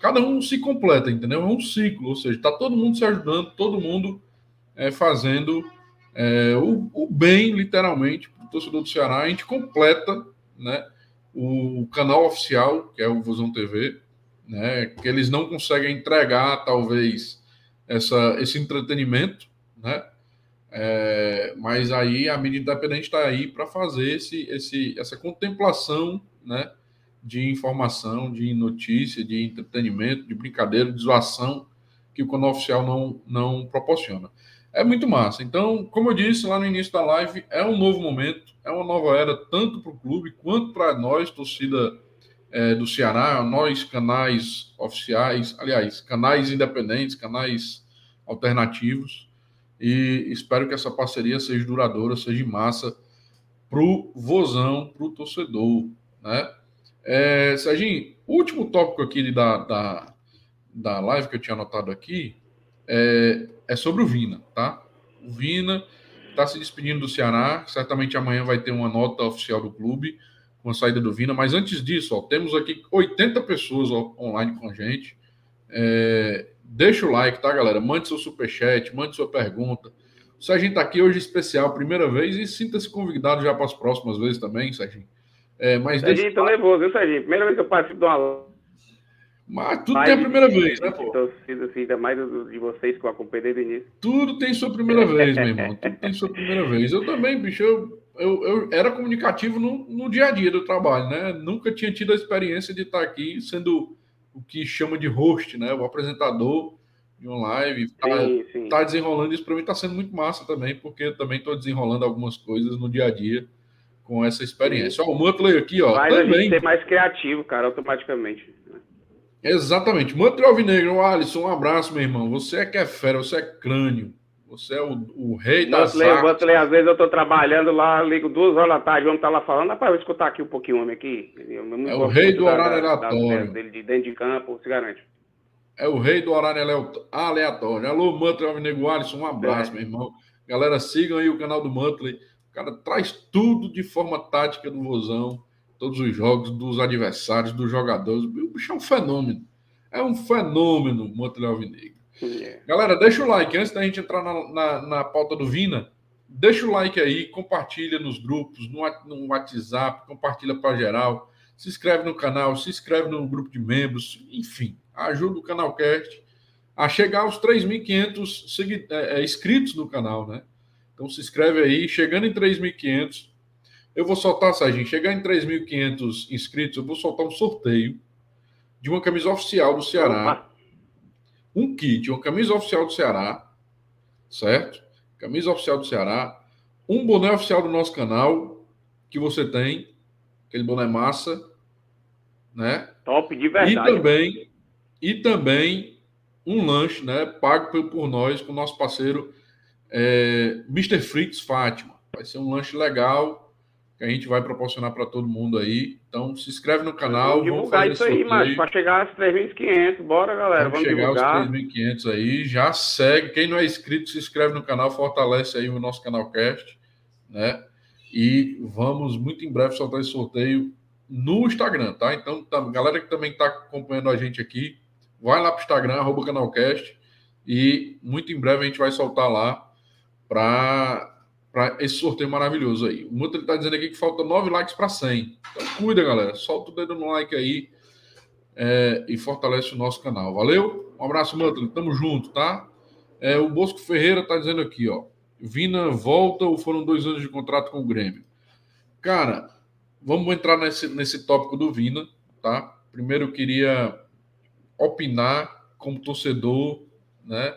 [SPEAKER 1] Cada um se completa, entendeu? É um ciclo, ou seja, tá todo mundo se ajudando, todo mundo é, fazendo é, o, o, bem, literalmente, para o torcedor do Ceará. A gente completa né, o canal oficial, que é o Vozão TV, né, que eles não conseguem entregar, talvez, essa, esse entretenimento, né? É, mas aí a mídia independente está aí para fazer esse, esse, essa contemplação né, de informação, de notícia, de entretenimento, de brincadeira, de zoação que o canal oficial não, não proporciona. É muito massa. Então, como eu disse lá no início da live, é um novo momento, é uma nova era, tanto para o clube quanto para nós, torcida é, do Ceará, nós, canais oficiais, aliás, canais independentes, canais alternativos e espero que essa parceria seja duradoura, seja massa para o vozão, para o torcedor, né? É, Serginho, último tópico aqui da, da, da live que eu tinha anotado aqui é, é sobre o Vina, tá? O Vina está se despedindo do Ceará, certamente amanhã vai ter uma nota oficial do clube com a saída do Vina, mas antes disso, ó, temos aqui 80 pessoas online com a gente. É, Deixa o like, tá, galera? Mande seu superchat, mande sua pergunta. O Serginho tá aqui hoje especial, primeira vez, e sinta-se convidado já para as próximas vezes também, Serginho. É, mas
[SPEAKER 2] Serginho, deixa... tô nervoso, viu, Serginho? Primeira vez que eu participo de uma
[SPEAKER 1] mas tudo tem a primeira vez, né, pô?
[SPEAKER 2] Torcida, assim, ainda mais de vocês que eu acompanhei desde o início.
[SPEAKER 1] Tudo tem sua primeira vez, meu irmão. Tudo tem sua primeira vez. Eu também, bicho, eu, eu, eu era comunicativo no, no dia a dia do trabalho, né? Nunca tinha tido a experiência de estar aqui sendo o que chama de host, né? O apresentador de uma live. Tá, tá desenrolando isso para mim está sendo muito massa também, porque eu também estou desenrolando algumas coisas no dia a dia com essa experiência. Ó, o Muttley aqui, ó.
[SPEAKER 2] Faz também. a gente ser mais criativo, cara, automaticamente.
[SPEAKER 1] Exatamente. Muttley Alvinegro, Alisson, um abraço, meu irmão. Você é que é fera, você é crânio. Você é o, o rei da
[SPEAKER 2] Muttley, às vezes eu estou trabalhando lá, ligo duas horas da tarde, vamos estar tá lá falando, rapaz, vou escutar aqui um pouquinho o homem aqui.
[SPEAKER 1] é o rei do horário aleatório.
[SPEAKER 2] Dele de dentro de campo, se garante.
[SPEAKER 1] É o rei do horário aleatório. Alô, Muttley Alvinegro Alisson, um abraço, é. meu irmão. Galera, sigam aí o canal do Muttley. O cara traz tudo de forma tática do Vozão, todos os jogos, dos adversários, dos jogadores. O bicho é um fenômeno. É um fenômeno, Muttley Alvinegro. Galera, deixa o like. Antes da gente entrar na, na, na, pauta do Vina, deixa o like aí, compartilha nos grupos, no, no WhatsApp, compartilha para geral. Se inscreve no canal, se inscreve no grupo de membros, enfim, ajuda o Canalcast a chegar aos 3.500 é, é, inscritos no canal, né? Então se inscreve aí, chegando em 3.500, eu vou soltar, Serginho, chegar em 3.500 inscritos, eu vou soltar um sorteio de uma camisa oficial do Ceará um kit, uma camisa oficial do Ceará, certo? Camisa oficial do Ceará, um boné oficial do nosso canal, que você tem, aquele boné massa, né?
[SPEAKER 2] Top de verdade.
[SPEAKER 1] E também, e também um lanche, né? Pago por, nós, com o nosso parceiro é, Mr. Fritz Fátima. Vai ser um lanche legal que a gente vai proporcionar para todo mundo aí. Então, se inscreve no canal.
[SPEAKER 2] Vamos divulgar isso aí, mas para chegar aos 3.500. Bora, galera. Vamos, vamos chegar divulgar. aos
[SPEAKER 1] 3.500 aí. Já segue. Quem não é inscrito, se inscreve no canal, fortalece aí o nosso canal Cast, né? E vamos muito em breve soltar esse sorteio no Instagram, tá? Então, tá, galera que também está acompanhando a gente aqui, vai lá para o Instagram, arroba canalcast, e muito em breve a gente vai soltar lá para para esse sorteio maravilhoso aí. O Muto está dizendo aqui que falta 9 likes para 100. Então cuida, galera. Solta o dedo no like aí é, e fortalece o nosso canal. Valeu? Um abraço, Muto. Tamo junto, tá? É, o Bosco Ferreira está dizendo aqui, ó. Vina volta ou foram dois anos de contrato com o Grêmio? Cara, vamos entrar nesse, nesse tópico do Vina, tá? Primeiro eu queria opinar como torcedor, né?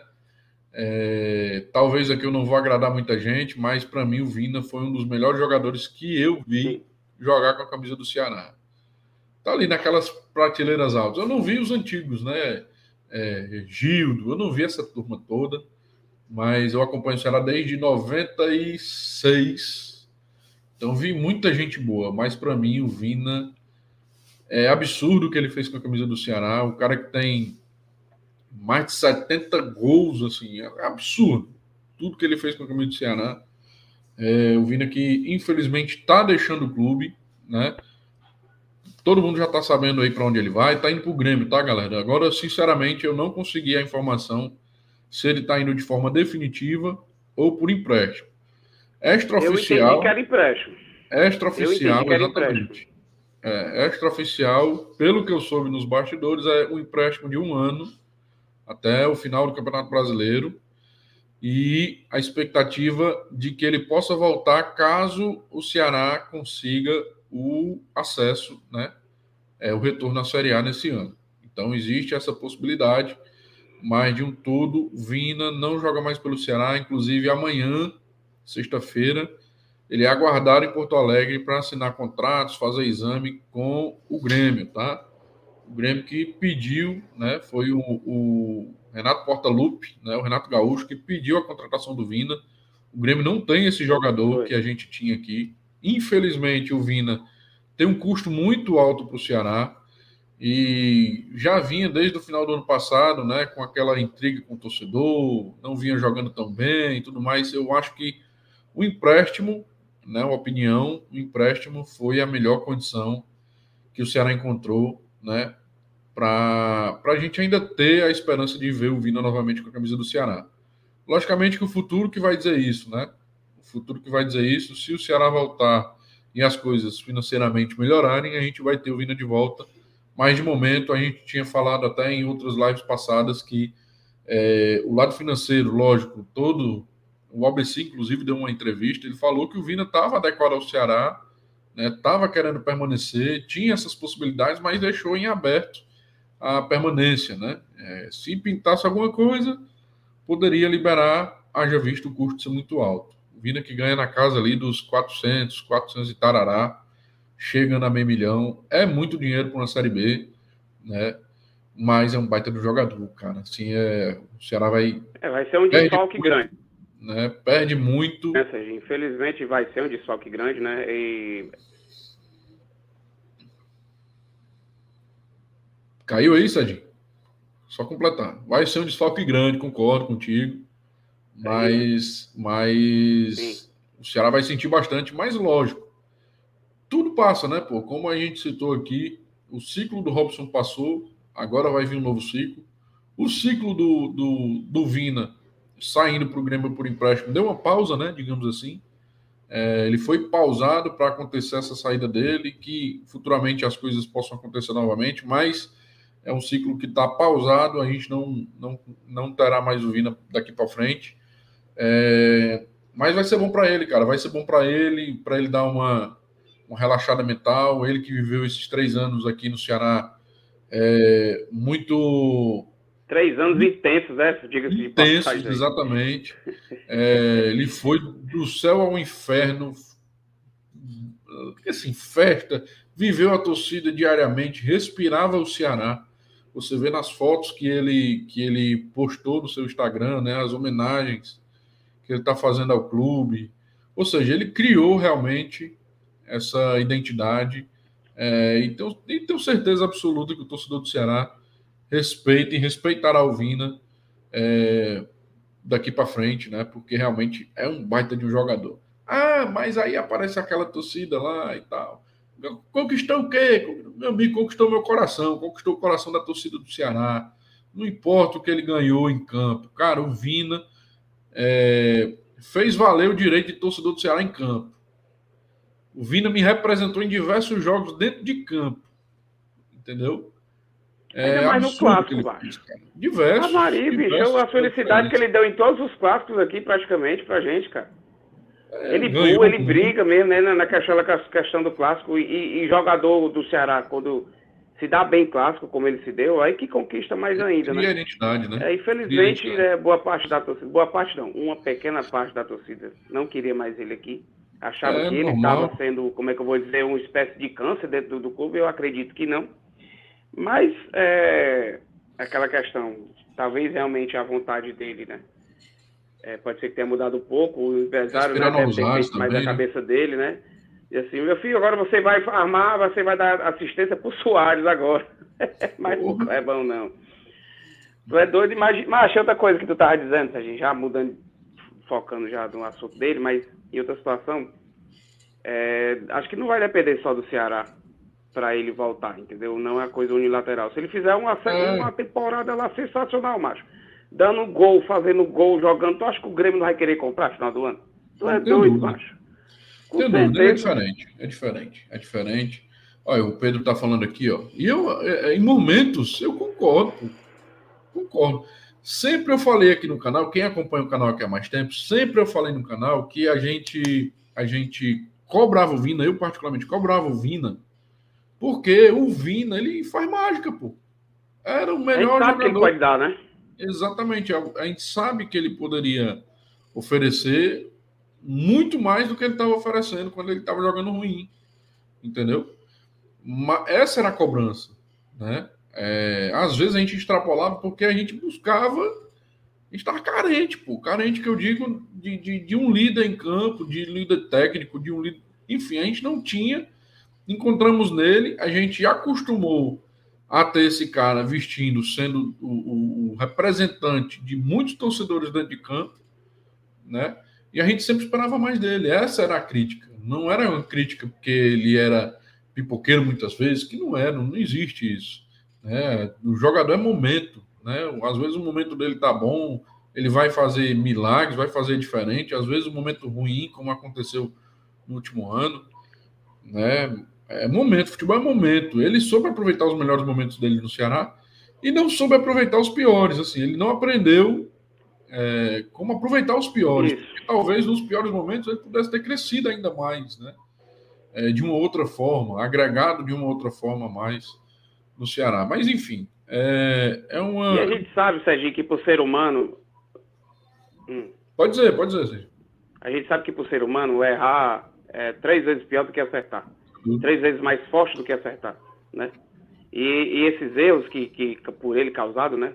[SPEAKER 1] É, talvez aqui eu não vou agradar muita gente, mas para mim o Vina foi um dos melhores jogadores que eu vi jogar com a camisa do Ceará. Tá ali naquelas prateleiras altas. Eu não vi os antigos, né? É, Gildo, eu não vi essa turma toda, mas eu acompanho o Ceará desde 96. Então vi muita gente boa, mas para mim o Vina é absurdo o que ele fez com a camisa do Ceará. O cara que tem mais de 70 gols, assim, é absurdo. Tudo que ele fez com a camisa do Ceará. É, o Vina que infelizmente está deixando o clube, né? Todo mundo já está sabendo aí para onde ele vai, está indo para o Grêmio, tá, galera? Agora, sinceramente, eu não consegui a informação se ele está indo de forma definitiva ou por empréstimo. Extraoficial. Eu que era empréstimo. Extraoficial, exatamente. Empréstimo. É, extraoficial, pelo que eu soube nos bastidores, é um empréstimo de um ano até o final do Campeonato Brasileiro e a expectativa de que ele possa voltar caso o Ceará consiga o acesso, né, é, o retorno à Série A nesse ano. Então existe essa possibilidade, mas de um todo, Vina não joga mais pelo Ceará, inclusive amanhã, sexta-feira, ele é aguardado em Porto Alegre para assinar contratos, fazer exame com o Grêmio, tá? O Grêmio que pediu, né? Foi o, o Renato Portaluppi, né? O Renato Gaúcho que pediu a contratação do Vina. O Grêmio não tem esse jogador que a gente tinha aqui. Infelizmente, o Vina tem um custo muito alto para o Ceará e já vinha desde o final do ano passado, né? Com aquela intriga com o torcedor, não vinha jogando tão bem e tudo mais. Eu acho que o empréstimo né, uma opinião, o empréstimo foi a melhor condição que o Ceará encontrou, né, para a gente ainda ter a esperança de ver o Vina novamente com a camisa do Ceará. Logicamente que o futuro que vai dizer isso, né? O futuro que vai dizer isso, se o Ceará voltar e as coisas financeiramente melhorarem, a gente vai ter o Vina de volta. Mas de momento a gente tinha falado até em outras lives passadas que é, o lado financeiro, lógico, todo o ABC, inclusive, deu uma entrevista. Ele falou que o Vina estava adequado ao Ceará, estava né, querendo permanecer, tinha essas possibilidades, mas deixou em aberto a permanência. Né? É, se pintasse alguma coisa, poderia liberar, haja visto o custo ser muito alto. O Vina que ganha na casa ali dos 400, 400 e tarará, chega na meio milhão, é muito dinheiro para uma Série B, né? mas é um baita do jogador, cara. Assim, é, o Ceará vai.
[SPEAKER 2] É, vai ser um desfalque grande
[SPEAKER 1] né? Perde muito.
[SPEAKER 2] É, infelizmente vai ser um desfalque grande, né? E...
[SPEAKER 1] Caiu aí, Sadinho? Só completar. Vai ser um desfalque grande, concordo contigo. Mas, mas Sim. o Ceará vai sentir bastante, mas lógico. Tudo passa, né, pô? Como a gente citou aqui, o ciclo do Robson passou, agora vai vir um novo ciclo. O ciclo do, do, do Vina saindo para o Grêmio por empréstimo, deu uma pausa, né? Digamos assim. É, ele foi pausado para acontecer essa saída dele, que futuramente as coisas possam acontecer novamente, mas é um ciclo que está pausado, a gente não, não, não terá mais o Vina daqui para frente. É, mas vai ser bom para ele, cara. Vai ser bom para ele, para ele dar uma, uma relaxada mental. Ele que viveu esses três anos aqui no Ceará, é, muito
[SPEAKER 2] Três anos intensos, né? Diga-se
[SPEAKER 1] de Intensos, exatamente. É, ele foi do céu ao inferno, assim, festa, viveu a torcida diariamente, respirava o Ceará. Você vê nas fotos que ele, que ele postou no seu Instagram, né, as homenagens que ele está fazendo ao clube. Ou seja, ele criou realmente essa identidade. É, então, e tenho certeza absoluta que o torcedor do Ceará respeitem, respeitará o Vina é, daqui para frente, né? Porque realmente é um baita de um jogador. Ah, mas aí aparece aquela torcida lá e tal. Conquistou o quê? Meu amigo, conquistou meu coração, conquistou o coração da torcida do Ceará. Não importa o que ele ganhou em campo. Cara, o Vina é, fez valer o direito de torcedor do Ceará em campo. O Vina me representou em diversos jogos dentro de campo. Entendeu?
[SPEAKER 2] É mais no clássico, Baixo.
[SPEAKER 1] Diversos.
[SPEAKER 2] A Maria, bicho, a felicidade que ele deu em todos os clássicos aqui, praticamente, pra gente, cara. É, ele pula, ele briga mesmo, né, na questão, do clássico. E, e, jogador do Ceará, quando se dá bem clássico, como ele se deu, aí que conquista mais ainda, né?
[SPEAKER 1] A identidade, né?
[SPEAKER 2] É, infelizmente, é, boa parte da torcida, boa parte não, uma pequena parte da torcida não queria mais ele aqui. Achava é, que ele estava sendo, como é que eu vou dizer, uma espécie de câncer dentro do, do clube. Eu acredito que não. Mas é aquela questão, talvez realmente a vontade dele, né? É, pode ser que tenha mudado um pouco, o empresário né, deve ter mais a né? cabeça dele, né? E assim, meu filho, agora você vai armar, você vai dar assistência pro Soares agora. Mas não é bom, não. Tu é doido, imagina. Mas achei outra coisa que tu tava dizendo, a gente já mudando, focando já no assunto dele, mas em outra situação, é, acho que não vai depender só do Ceará para ele voltar, entendeu? Não é coisa unilateral. Se ele fizer uma, é. uma temporada lá sensacional, macho, dando gol, fazendo gol, jogando, tu acha que o Grêmio não vai querer comprar no final do ano? Tu é doido, dúvida. macho.
[SPEAKER 1] Com Tem dúvida, é diferente, é diferente, é diferente. Olha, o Pedro tá falando aqui, ó. E eu, é, é, em momentos, eu concordo, concordo. Sempre eu falei aqui no canal, quem acompanha o canal aqui há mais tempo, sempre eu falei no canal que a gente, a gente cobrava o Vina, eu particularmente cobrava o Vina, porque o Vina, ele faz mágica, pô. Era o melhor
[SPEAKER 2] a gente sabe jogador. Que ele pode dar, né?
[SPEAKER 1] Exatamente. A, gente sabe que ele poderia oferecer muito mais do que ele estava oferecendo quando ele estava jogando ruim. Entendeu? Mas essa era a cobrança, né? É, às vezes a gente extrapolava porque a gente buscava estar carente, pô. Carente que eu digo de, de, de um líder em campo, de líder técnico, de um líder. Enfim, a gente não tinha. Encontramos nele, a gente acostumou a ter esse cara vestindo, sendo o, o, o, representante de muitos torcedores dentro de campo, né? E a gente sempre esperava mais dele. Essa era a crítica. Não era uma crítica porque ele era pipoqueiro muitas vezes, que não era, não existe isso. Né? O jogador é momento, né? Às vezes o momento dele tá bom, ele vai fazer milagres, vai fazer diferente. Às vezes o momento ruim, como aconteceu no último ano, né? É momento, futebol é momento. Ele soube aproveitar os melhores momentos dele no Ceará e não soube aproveitar os piores. Assim, ele não aprendeu é, como aproveitar os piores. Talvez nos piores momentos ele pudesse ter crescido ainda mais, né? É, de uma outra forma, agregado de uma outra forma mais no Ceará. Mas enfim, é, é uma.
[SPEAKER 2] E a gente sabe, Serginho, que por ser humano.
[SPEAKER 1] Hum. Pode dizer, pode dizer, Serginho.
[SPEAKER 2] A gente sabe que por ser humano errar é três vezes pior do que acertar três vezes mais forte do que acertar, né? E, e esses erros que, que, por ele causado, né?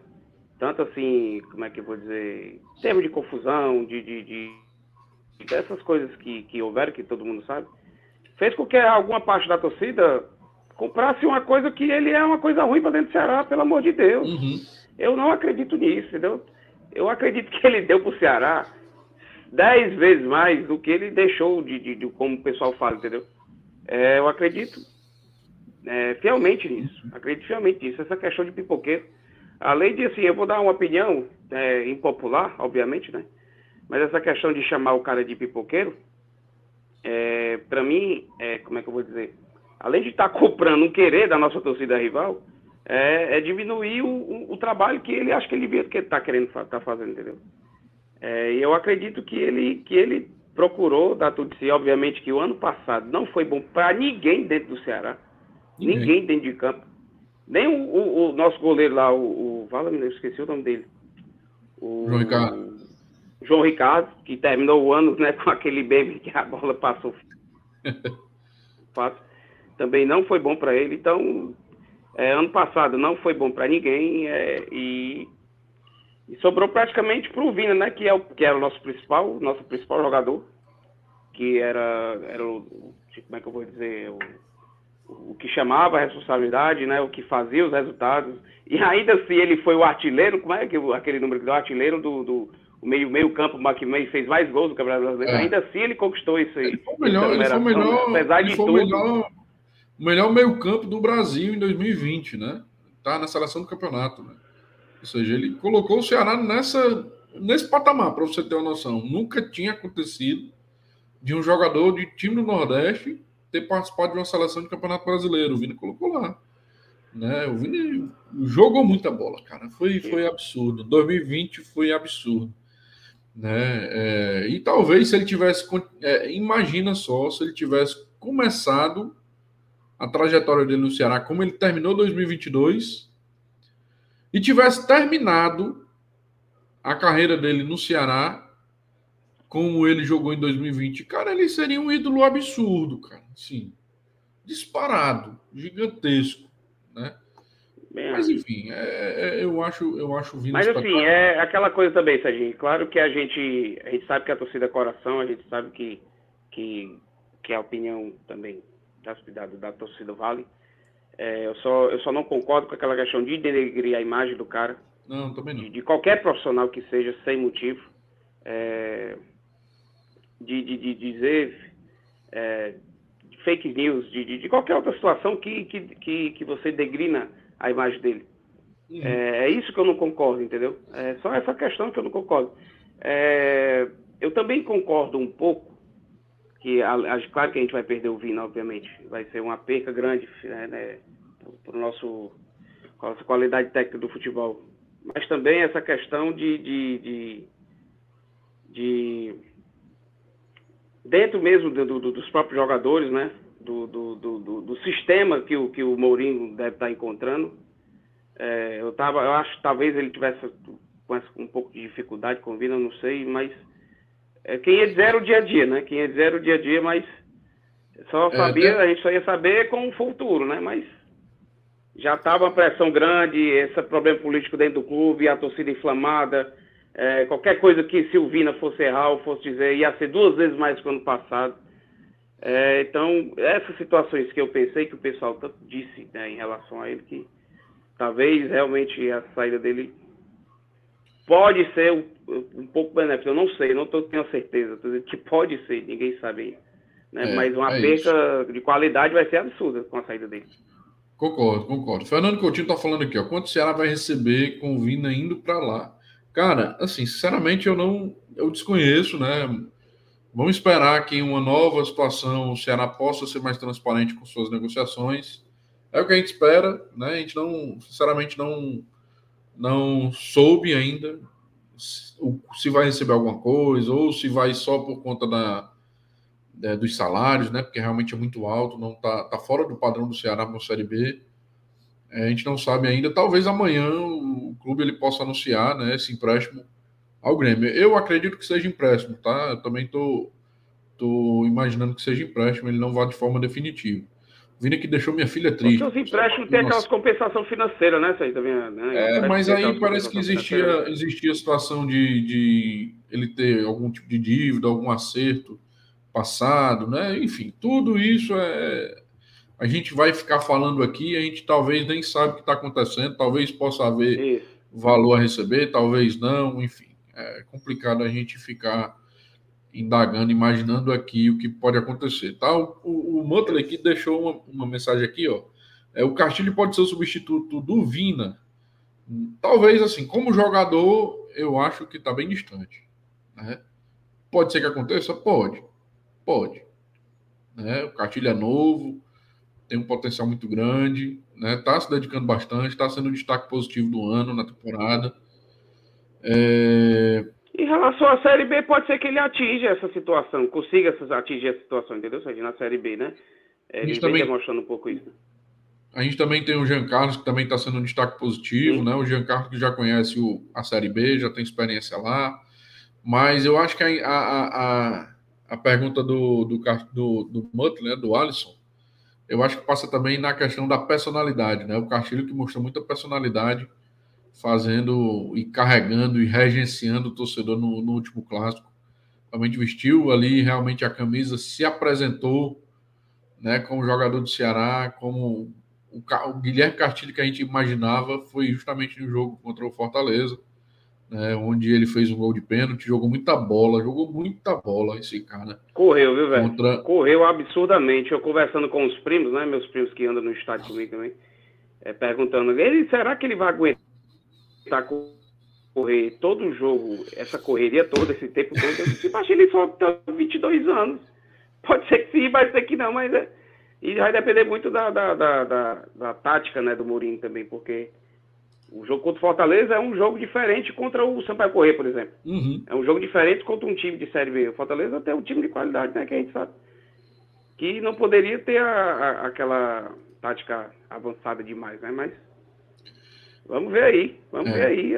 [SPEAKER 2] Tanto assim, como é que eu vou dizer, termos de confusão, de, de, de dessas coisas que, que houveram, que todo mundo sabe, fez com que alguma parte da torcida comprasse uma coisa que ele é uma coisa ruim para dentro do Ceará, pelo amor de Deus. Uhum. Eu não acredito nisso, entendeu? Eu acredito que ele deu para o Ceará dez vezes mais do que ele deixou de, de, de, como o pessoal fala, entendeu? É, eu acredito é, fielmente nisso. Acredito fielmente nisso. Essa questão de pipoqueiro. Além de, assim, eu vou dar uma opinião é, impopular, obviamente, né? Mas essa questão de chamar o cara de pipoqueiro, é, para mim, é, como é que eu vou dizer? Além de estar tá comprando um querer da nossa torcida rival, é, é diminuir o, o, o, trabalho que ele acha que ele vê que ele está querendo tá fazendo, entendeu? É, eu acredito que ele, que ele procurou dar tudo de si. Obviamente que o ano passado não foi bom para ninguém dentro do Ceará. Ninguém. ninguém, dentro de campo. Nem o, o, o nosso goleiro lá, o, o Vala, eu esqueci o nome dele.
[SPEAKER 1] O, João Ricardo.
[SPEAKER 2] João Ricardo, que terminou o ano né, com aquele baby que a bola passou. Também não foi bom para ele. Então, é, ano passado não foi bom para ninguém. É, e e sobrou praticamente para o Vina, né? Que, é o, que era o nosso principal, nosso principal jogador. Que era, era o. Como é que eu vou dizer? O, o que chamava a responsabilidade, né? O que fazia os resultados. E ainda se ele foi o artilheiro, como é que aquele número que deu artilheiro do, do o meio, meio campo que fez mais gols do Campeonato Brasileiro. É. Ainda assim ele conquistou isso aí.
[SPEAKER 1] Ele foi o melhor, ele foi o melhor, apesar de foi tudo. O melhor, o melhor meio campo do Brasil em 2020, né? Tá na seleção do campeonato, né? Ou seja, ele colocou o Ceará nessa, nesse patamar, para você ter uma noção. Nunca tinha acontecido de um jogador de time do Nordeste ter participado de uma seleção de campeonato brasileiro. O Vini colocou lá. Né? O Vini jogou muita bola, cara. Foi, foi absurdo. 2020 foi absurdo. Né? É, e talvez se ele tivesse. É, imagina só se ele tivesse começado a trajetória dele no Ceará, como ele terminou 2022 e tivesse terminado a carreira dele no Ceará como ele jogou em 2020, cara, ele seria um ídolo absurdo, cara. Sim. Disparado, gigantesco, né? Bem, Mas enfim, é, é, eu acho, eu acho
[SPEAKER 2] vindo. Mas assim, é aquela coisa também, Serginho. Claro que a gente, a gente sabe que a torcida é coração, a gente sabe que, que, que a opinião também da, da, da torcida vale. É, eu, só, eu só não concordo com aquela questão de denegrir a imagem do cara.
[SPEAKER 1] Não, também não.
[SPEAKER 2] De, de qualquer profissional que seja, sem motivo. É, de, de, de, dizer é, fake news, de, de, qualquer outra situação que, que, que, que você degrina a imagem dele. Uhum. É, é, isso que eu não concordo, entendeu? É só essa questão que eu não concordo. É, eu também concordo um pouco que, a, a, claro que a gente vai perder o Vina, obviamente. Vai ser uma perca grande né, né, para o nosso nossa qualidade técnica do futebol. Mas também essa questão de, de, de, de dentro mesmo do, do, dos próprios jogadores, né? Do, do, sistema que o, que o Mourinho deve estar encontrando. É, eu, tava, eu acho que talvez ele tivesse com um pouco de dificuldade com o Vina, não sei, mas é, quem ia dizer era o dia a dia, né? Quem ia dizer era o dia a dia, mas só é, sabia, é, a gente só ia saber com o futuro, né? Mas já estava uma pressão grande, esse problema político dentro do clube, a torcida inflamada, é, qualquer coisa que Silvina fosse errar ou fosse dizer, ia ser duas vezes mais que o ano passado. É, então, essas situações que eu pensei que o pessoal tanto disse né, em relação a ele, que talvez realmente a saída dele pode ser um, um pouco benéfica. Eu não sei, não tô, tenho certeza. Tô dizendo que pode ser, ninguém sabe. Né? É, Mas uma é perca isso. de qualidade vai ser absurda com a saída dele.
[SPEAKER 1] Concordo, concordo. Fernando Coutinho está falando aqui, ó. Quanto o Ceará vai receber com o Vina indo para lá? Cara, assim, sinceramente eu não, eu desconheço, né? Vamos esperar que em uma nova situação o Ceará possa ser mais transparente com suas negociações. É o que a gente espera, né? A gente não, sinceramente, não, não soube ainda se vai receber alguma coisa ou se vai só por conta da, é, dos salários, né? Porque realmente é muito alto, não tá, tá fora do padrão do Ceará para Série B. É, a gente não sabe ainda. Talvez amanhã o clube ele possa anunciar né, esse empréstimo ao Grêmio. Eu acredito que seja empréstimo, tá? Eu também tô, tô imaginando que seja empréstimo, ele não vá de forma definitiva. Vini que deixou minha filha triste.
[SPEAKER 2] Os empréstimos têm aquelas compensação financeira, né? Isso aí também,
[SPEAKER 1] né? É, mas aí parece que existia, existia a situação de, de ele ter algum tipo de dívida, algum acerto passado, né? Enfim, tudo isso é, a gente vai ficar falando aqui, a gente talvez nem sabe o que está acontecendo, talvez possa haver Isso. valor a receber, talvez não, enfim. É complicado a gente ficar indagando, imaginando aqui o que pode acontecer. Tá? O, o, o aqui deixou uma, uma, mensagem aqui, ó. É, o Castilho pode ser o substituto do Vina. Talvez, assim, como jogador, eu acho que está bem distante. Né? Pode ser que aconteça? Pode. Pode. Né? O Castilho é novo, tem um potencial muito grande, né? Tá se dedicando bastante, está sendo um destaque positivo do ano na temporada. É...
[SPEAKER 2] Em relação à Série B, pode ser que ele atinja essa situação, consiga atingir essa situação, entendeu? Ou seja, na Série B, né? Ele vem também... demonstrando um pouco isso.
[SPEAKER 1] A gente também tem o Jean Carlos, que também está sendo um destaque positivo, Sim. né? O Jean Carlos que já conhece o, a Série B, já tem experiência lá. Mas eu acho que a, a, a, a pergunta do, do, do, do né, do Alisson, eu acho que passa também na questão da personalidade, né? O Castilho que mostrou muita personalidade fazendo e carregando e regenciando o torcedor no, no último clássico. Realmente vestiu ali realmente a camisa, se apresentou né, como jogador do Ceará, como o, o Guilherme Castilho que a gente imaginava foi justamente no jogo contra o Fortaleza né, onde ele fez um gol de pênalti, jogou muita bola, jogou muita bola esse cara.
[SPEAKER 2] Correu, viu, velho? Contra... Correu absurdamente. Eu conversando com os primos, né, meus primos que andam no estádio comigo também, é, perguntando, ele, será que ele vai aguentar correr todo o jogo, essa correria toda, esse tempo todo? Eu disse, mas ele só tem 22 anos. Pode ser que sim, pode ser que não, mas é... E vai depender muito da, da, da, da, da tática, né, do Mourinho também, porque o jogo contra o Fortaleza é um jogo diferente contra o Sampaio Correr, por exemplo. Uhum. É um jogo diferente contra um time de Série B. O Fortaleza tem um time de qualidade, né? Que a gente sabe. Que não poderia ter a, a, aquela tática avançada demais, né? Mas vamos ver aí. Vamos é. ver aí.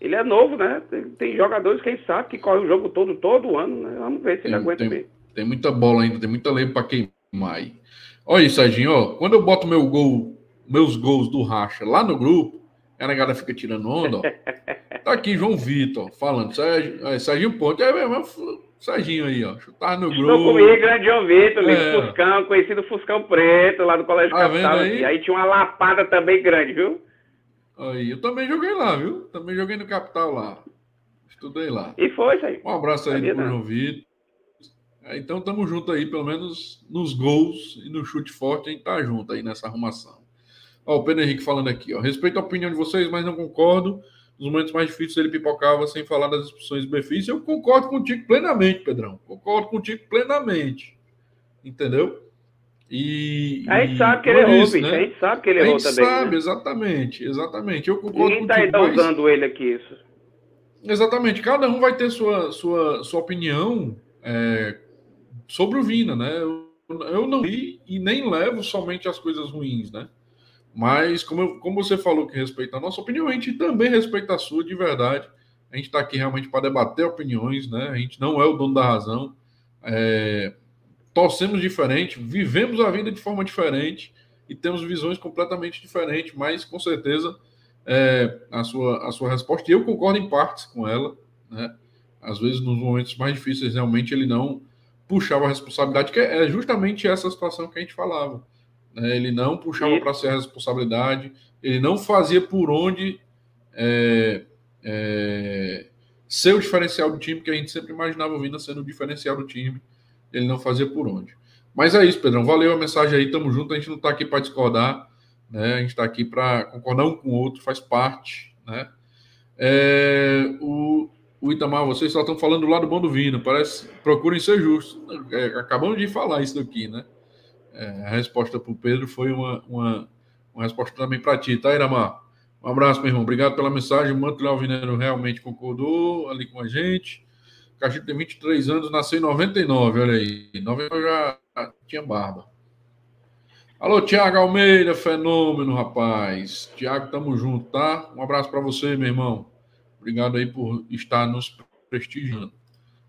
[SPEAKER 2] Ele é novo, né? Tem, tem jogadores, quem sabe, que correm o jogo todo, todo ano, né? Vamos ver se tem, ele aguenta
[SPEAKER 1] tem, Tem muita bola ainda, tem muita lei para queimar aí. Olha aí, Serginho, ó, quando eu boto meu gol, meus gols do racha lá no grupo, a negada fica tirando onda, ó. Tá aqui João Vitor falando, Sérgio, é, Serginho Ponte, é mesmo, Serginho aí, ó, chutar no grupo.
[SPEAKER 2] Estou comigo, grande João Vitor, é. Fuscão, conhecido Fuscão Preto, lá do Colégio
[SPEAKER 1] tá Capital.
[SPEAKER 2] E aí tinha uma lapada também grande, viu?
[SPEAKER 1] Aí, eu também joguei lá, viu? Também joguei no Capital lá. Estudei lá.
[SPEAKER 2] E foi, Sérgio.
[SPEAKER 1] Um abraço aí pro João Vitor. É, então tamo junto aí, pelo menos nos gols e no chute forte, a gente tá junto aí nessa arrumação. Ó, o Pedro Henrique falando aqui, ó. Respeito a opinião de vocês, mas não concordo. Nos momentos mais difíceis ele pipocava sem falar das expulsões do benefício. Eu concordo contigo plenamente, Pedrão. Concordo contigo plenamente. Entendeu?
[SPEAKER 2] E, a gente sabe que ele errou, isso, bicho. Né? A gente sabe que ele errou também. A gente
[SPEAKER 1] sabe, né? exatamente, exatamente. Eu concordo
[SPEAKER 2] Ninguém tá, tá usando ele aqui, isso.
[SPEAKER 1] Exatamente. Cada um vai ter sua, sua, sua opinião é, sobre o Vina, né? Eu, eu não li e nem levo somente as coisas ruins, né? Mas, como, eu, como você falou que respeita a nossa opinião, a gente também respeita a sua de verdade. A gente está aqui realmente para debater opiniões, né? A gente não é o dono da razão. É, torcemos diferente, vivemos a vida de forma diferente e temos visões completamente diferentes, mas com certeza é, a, sua, a sua resposta, e eu concordo em partes com ela, né? Às vezes, nos momentos mais difíceis, realmente ele não puxava a responsabilidade, que é justamente essa situação que a gente falava né? Ele não puxava para si a responsabilidade, ele não fazia por onde é, é, ser o diferencial do time, que a gente sempre imaginava o Vina sendo o diferencial do time. Ele não fazia por onde. Mas é isso, Pedrão. Valeu a mensagem aí, tamo junto. A gente não está aqui para discordar, né? A gente está aqui para concordar um com o outro, faz parte, né? É, o, o Itamar, vocês só estão falando do lado bom do Vina. Parece, procurem ser justos. É, acabamos de falar isso aqui, né? É, a resposta para o Pedro foi uma, uma, uma resposta também para ti, tá, Iramar? Um abraço, meu irmão. Obrigado pela mensagem. O Manto Alvinero realmente concordou ali com a gente. Cachito tem 23 anos, nasceu em 99, olha aí. 99 já tinha barba. Alô, Tiago Almeida, fenômeno, rapaz. Tiago, tamo junto, tá? Um abraço para você, meu irmão. Obrigado aí por estar nos prestigiando.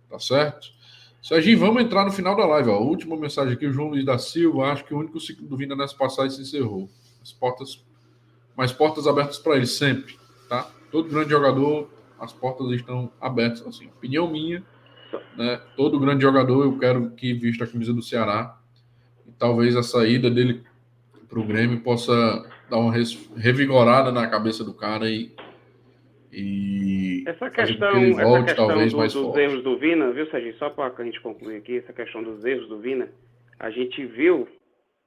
[SPEAKER 1] Tá certo? Serginho, vamos entrar no final da live. Ó. Última mensagem aqui, o João Luiz da Silva. Acho que o único ciclo do Vinda nessa passagem se encerrou. As portas, mais portas abertas para ele sempre, tá? Todo grande jogador, as portas estão abertas. Assim, opinião minha, né? Todo grande jogador, eu quero que vista a camisa do Ceará. E talvez a saída dele para o Grêmio possa dar uma revigorada na cabeça do cara e e
[SPEAKER 2] essa questão, que volte, essa questão talvez, do, mais dos forte. erros do Vina, viu, Serginho? Só para a gente concluir aqui, essa questão dos erros do Vina, a gente viu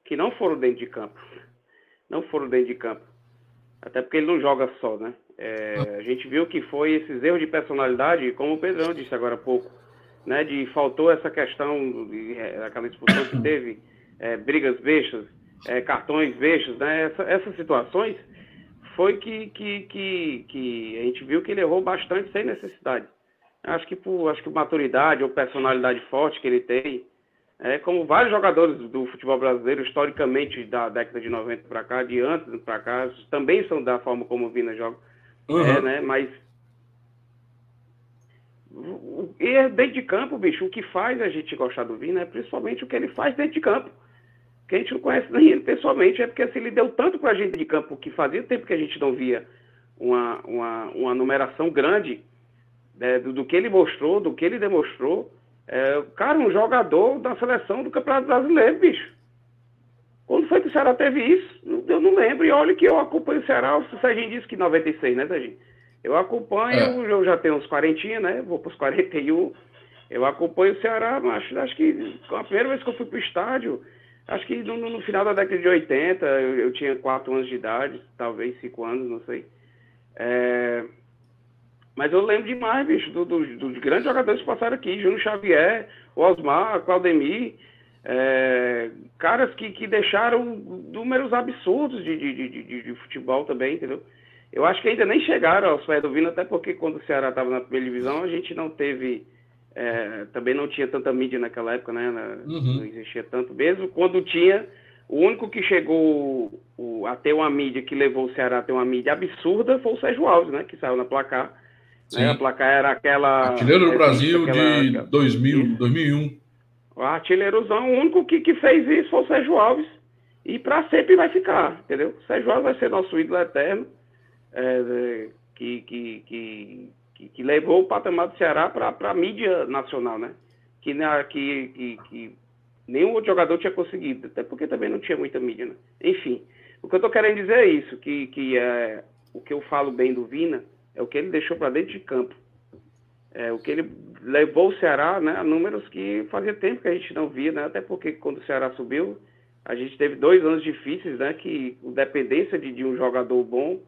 [SPEAKER 2] que não foram dentro de campo. Não foram dentro de campo. Até porque ele não joga só, né? É, a gente viu que foi esses erros de personalidade, como o Pedrão disse agora há pouco, né? De faltou essa questão, é, aquela expulsão que teve, é, brigas bestas, é, cartões bestas, né? Essa, essas situações foi que, que, que, que a gente viu que ele errou bastante sem necessidade. Acho que por acho que maturidade ou personalidade forte que ele tem, é, como vários jogadores do futebol brasileiro, historicamente, da década de 90 para cá, de antes para cá, também são da forma como o Vina joga. Uhum. É, né? Mas. E dentro de campo, bicho, o que faz a gente gostar do Vina é principalmente o que ele faz dentro de campo que a gente não conhece nem ele pessoalmente, é porque assim, ele deu tanto para a gente de campo que fazia tempo que a gente não via uma, uma, uma numeração grande né, do, do, que ele mostrou, do que ele demonstrou. É, cara, um jogador da seleção do Campeonato Brasileiro, bicho. Quando foi que o Ceará teve isso? Não lembro. E olha que eu acompanho o Ceará, o Serginho disse que 96, né, Serginho? Eu acompanho, é. eu já tenho uns 40, né? Vou para os 41. Eu acompanho o Ceará, mas acho que a primeira vez que eu fui para o estádio, Acho que no, no, final da década de 80, eu, eu tinha 4 anos de idade, talvez 5 anos, não sei. É... Mas eu lembro demais, bicho, do, do, dos grandes jogadores que passaram aqui, Júnior Xavier, Osmar, Claudemir, é... caras que, que deixaram números absurdos de, de, de, de, futebol também, entendeu? Eu acho que ainda nem chegaram aos pés do Vino, até porque quando o Ceará estava na primeira divisão, a gente não teve é, também não tinha tanta mídia naquela época, né? Uhum. Não existia tanto. Mesmo quando tinha, o único que chegou o, a ter uma mídia que levou o Ceará a ter uma mídia absurda foi o Sérgio Alves, né? Que saiu na placar Né? A placa era aquela.
[SPEAKER 1] Artilheiro do Brasil aquela, de 2000, 2001.
[SPEAKER 2] O artilheirozão, o único que, que fez isso foi o Sérgio Alves. E para sempre vai ficar, entendeu? O Sérgio Alves vai ser nosso ídolo eterno, é, que, que, que, que, que levou o patamar do Ceará para a mídia nacional, né? Que, que, que, que nenhum outro jogador tinha conseguido, até porque também não tinha muita mídia, né? Enfim, o que eu estou querendo dizer é isso, que, que é, o que eu falo bem do Vina é o que ele deixou para dentro de campo. É, o que ele levou o Ceará né, a números que fazia tempo que a gente não via, né, até porque quando o Ceará subiu, a gente teve dois anos difíceis, né, que dependência de, de um jogador bom,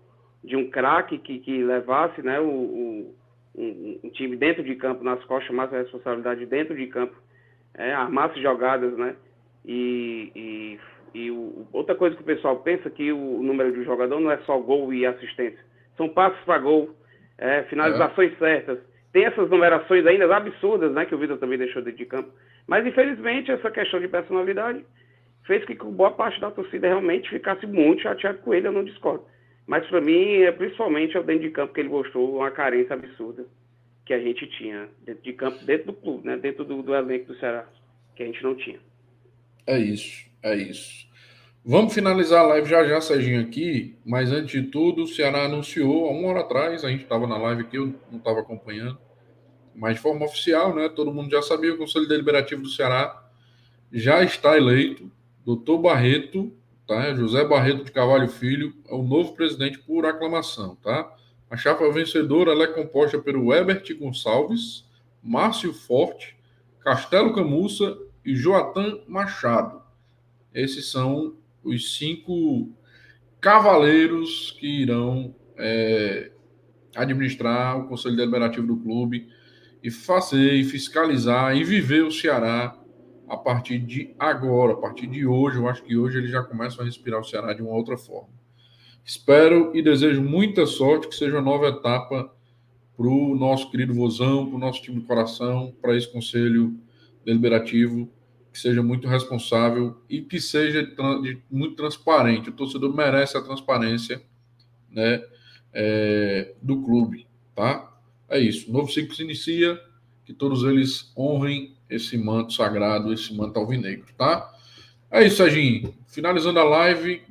[SPEAKER 2] de um craque que, que levasse né, o, o um, um, time dentro de campo nas costas, chamasse a responsabilidade dentro de campo, é, armasse jogadas, né, e, e, e o, outra coisa que o pessoal pensa que o, número de jogador não é só gol e assistência, são passos para gol, é, finalizações é. certas, tem essas numerações ainda absurdas, né, que o Vitor também deixou dentro de campo. Mas, infelizmente, essa questão de personalidade fez que boa parte da torcida realmente ficasse muito chateado com ele, eu não discordo. Mas, para mim, é principalmente o dentro de campo que ele mostrou uma carência absurda que a gente tinha dentro de campo, dentro do clube, né, dentro do, do elenco do Ceará, que a gente não tinha.
[SPEAKER 1] É isso, é isso. Vamos finalizar a live já já, Serginho, aqui, mas antes de tudo, o Ceará anunciou há uma hora atrás, a gente estava na live aqui, eu não estava acompanhando, mas de forma oficial, né? Todo mundo já sabia, o Conselho Deliberativo do Ceará já está eleito. Doutor Barreto, tá? José Barreto de Carvalho Filho, é o novo presidente por aclamação, tá? A chapa vencedora é composta pelo Ebert Gonçalves, Márcio Forte, Castelo Camussa e Joatan Machado. Esses são os cinco cavaleiros que irão é, administrar o Conselho Deliberativo do clube e fazer, e fiscalizar e viver o Ceará a partir de agora, a partir de hoje. Eu acho que hoje eles já começam a respirar o Ceará de uma outra forma. Espero e desejo muita sorte, que seja uma nova etapa para o nosso querido Vozão, para o nosso time de coração, para esse Conselho Deliberativo que seja muito responsável e que seja muito transparente. O torcedor merece a transparência né, é, do clube, tá? É isso. O novo ciclo se inicia, que todos eles honrem esse manto sagrado, esse manto alvinegro, tá? É isso, Serginho. Finalizando a live,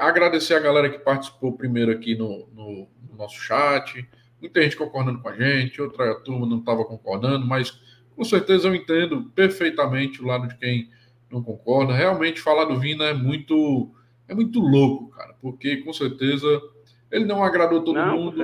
[SPEAKER 1] agradecer a galera que participou primeiro aqui no, no, no nosso chat. Muita gente concordando com a gente, outra turma não estava concordando, mas com certeza eu entendo perfeitamente o lado de quem não concorda. Realmente falar do Vina é muito é muito louco, cara, porque com certeza ele não agradou todo não, mundo,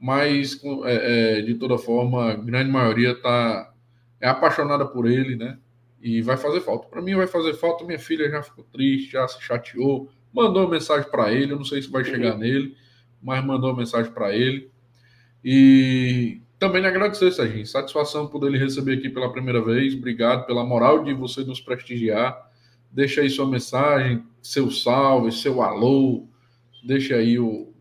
[SPEAKER 1] mas é, é, de toda forma a grande maioria tá é apaixonada por ele, né? E vai fazer falta. Para mim vai fazer falta. Minha filha já ficou triste, já se chateou, mandou uma mensagem para ele. Eu não sei se vai chegar uhum. nele, mas mandou uma mensagem para ele. E também lhe agradecer, Serginho. Satisfação por ele receber aqui pela primeira vez. Obrigado pela moral de você nos prestigiar. Deixa aí sua mensagem, seu salve, seu alô. Deixa aí o,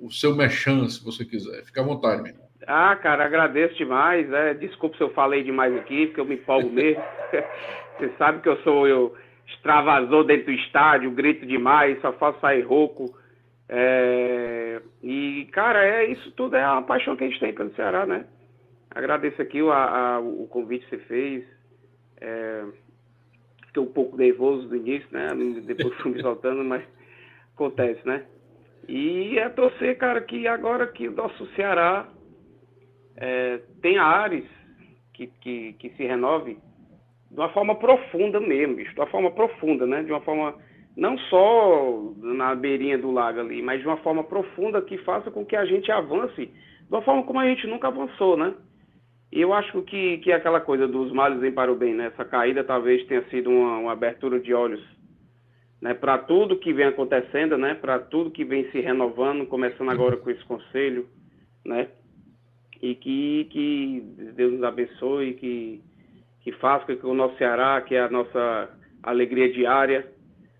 [SPEAKER 1] o seu mechan, se você quiser. Fica à vontade, menino.
[SPEAKER 2] Ah, cara, agradeço demais. É, desculpa se eu falei demais aqui, porque eu me empolgo mesmo. você sabe que eu sou eu extravasou dentro do estádio, grito demais, só faço sair rouco. É, e, cara, é isso tudo é a paixão que a gente tem pelo Ceará, né? Agradeço aqui o, a, o convite que você fez. É, fiquei um pouco nervoso no início, né? Depois fui me soltando, mas acontece, né? E é torcer, cara, que agora que o nosso Ceará é, tenha Ares que, que, que se renove de uma forma profunda mesmo, bicho, de uma forma profunda, né? De uma forma não só na beirinha do lago ali, mas de uma forma profunda que faça com que a gente avance de uma forma como a gente nunca avançou, né? E eu acho que, que é aquela coisa dos males vem para o bem, né? Essa caída talvez tenha sido uma, uma abertura de olhos né? para tudo que vem acontecendo, né? Para tudo que vem se renovando, começando agora com esse conselho, né? E que, que Deus nos abençoe, que, que faça com que o nosso Ceará, que é a nossa alegria diária,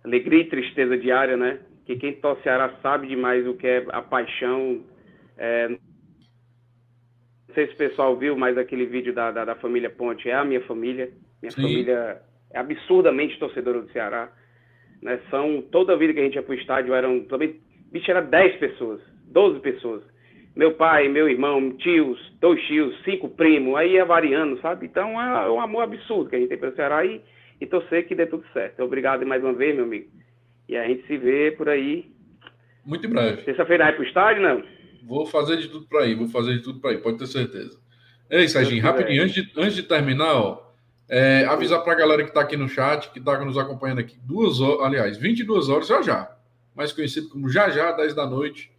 [SPEAKER 2] alegria e tristeza diária, né? Que quem torce Ceará sabe demais o que é a paixão. É... Não sei se o pessoal viu, mas aquele vídeo da, da, da família Ponte é a minha família. Minha Sim. família é absurdamente torcedora do Ceará. Né? São, toda a vida que a gente ia pro estádio eram, também, bicho, era 10 pessoas, 12 pessoas. meu pai, meu irmão, tios, dois tios, cinco primos, aí é variando, sabe? Então é um amor absurdo que a gente tem pelo Ceará e, e torcer que dê tudo certo. Obrigado mais uma vez, meu amigo. E a gente se vê por aí.
[SPEAKER 1] Muito em breve.
[SPEAKER 2] Terça-feira vai pro estádio, não?
[SPEAKER 1] Vou fazer de tudo para ir, vou fazer de tudo para ir, pode ter certeza. Ei, Serginho, rapidinho, antes de, antes de terminar, ó, é, avisar para a galera que está aqui no chat, que está nos acompanhando aqui, duas horas, aliás, 22 horas já já, mais conhecido como já já, 10 da noite,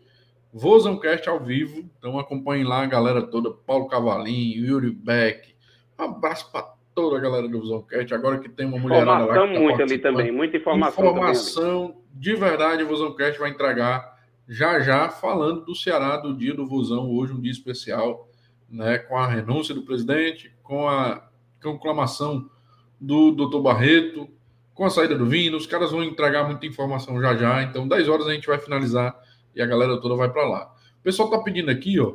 [SPEAKER 1] Vozãocast ao vivo, então acompanhem lá a galera toda, Paulo Cavalinho, Yuri Beck, um abraço para toda a galera do Vozãocast, agora que tem uma mulherada
[SPEAKER 2] lá. Informação tá muito ali também, muita informação.
[SPEAKER 1] Informação de verdade, o Vozãocast vai entregar já já, falando do Ceará, do dia do Vozão, hoje um dia especial, né, com a renúncia do presidente, com a conclamação do doutor Barreto, com a saída do Vino. Os caras vão entregar muita informação já já. Então, 10 horas a gente vai finalizar e a galera toda vai para lá. O pessoal tá pedindo aqui, ó.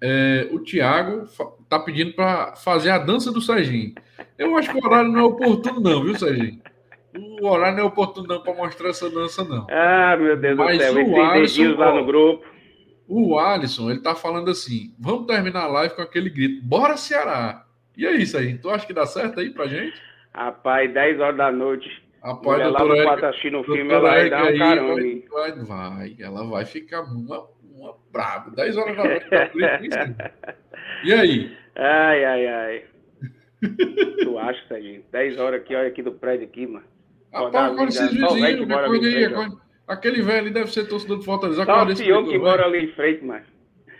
[SPEAKER 1] É, o Thiago tá pedindo para fazer a dança do Serginho. Eu acho que o horário não é oportuno, não, viu, Serginho? O horário não é oportuno, não, para mostrar essa dança, não.
[SPEAKER 2] Ah, meu Deus Mas do céu, o Alisson, lá no grupo.
[SPEAKER 1] O Alisson, ele tá falando assim: vamos terminar a live com aquele grito, bora Ceará! E é isso aí. Tu acha que dá certo aí pra gente?
[SPEAKER 2] Rapaz, 10 horas da noite.
[SPEAKER 1] Rapaz, a doutora
[SPEAKER 2] lá no assistindo o filme, ela vai dar um caramba.
[SPEAKER 1] Vai, vai, ela vai ficar uma, uma brava. 10 horas da noite. Tá e aí?
[SPEAKER 2] Ai, ai, ai. tu acha, Serginho? 10 horas aqui, olha aqui do prédio aqui, mano.
[SPEAKER 1] Rapaz, agora esses vizinhos, me aí. Aquele velho ali deve ser torcedor do Fortaleza.
[SPEAKER 2] Só o senhor que mora ali em frente, mano.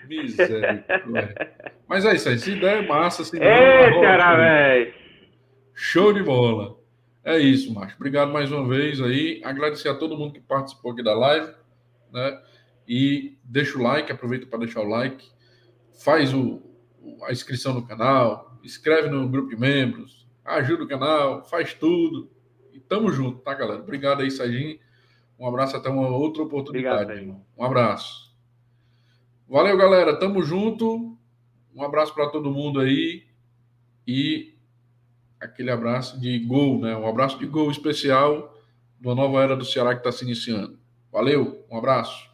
[SPEAKER 1] Misericórdia. Mas é isso aí. Se der, massa. Se
[SPEAKER 2] der, Ei, cara, velho.
[SPEAKER 1] Show de bola. É isso, macho. Obrigado mais uma vez aí. Agradecer a todo mundo que participou aqui da live, né? E deixa o like, aproveita para deixar o like. Faz o, a inscrição no canal, escreve no grupo de membros, ajuda o canal, faz tudo. E tamo junto, tá, galera? Obrigado aí, Serginho. Um abraço até uma outra oportunidade. Obrigado, um abraço. Valeu, galera. Tamo junto. Um abraço para todo mundo aí. E aquele abraço de gol, né? Um abraço de gol especial de uma nova era do Ceará que está se iniciando. Valeu, um abraço.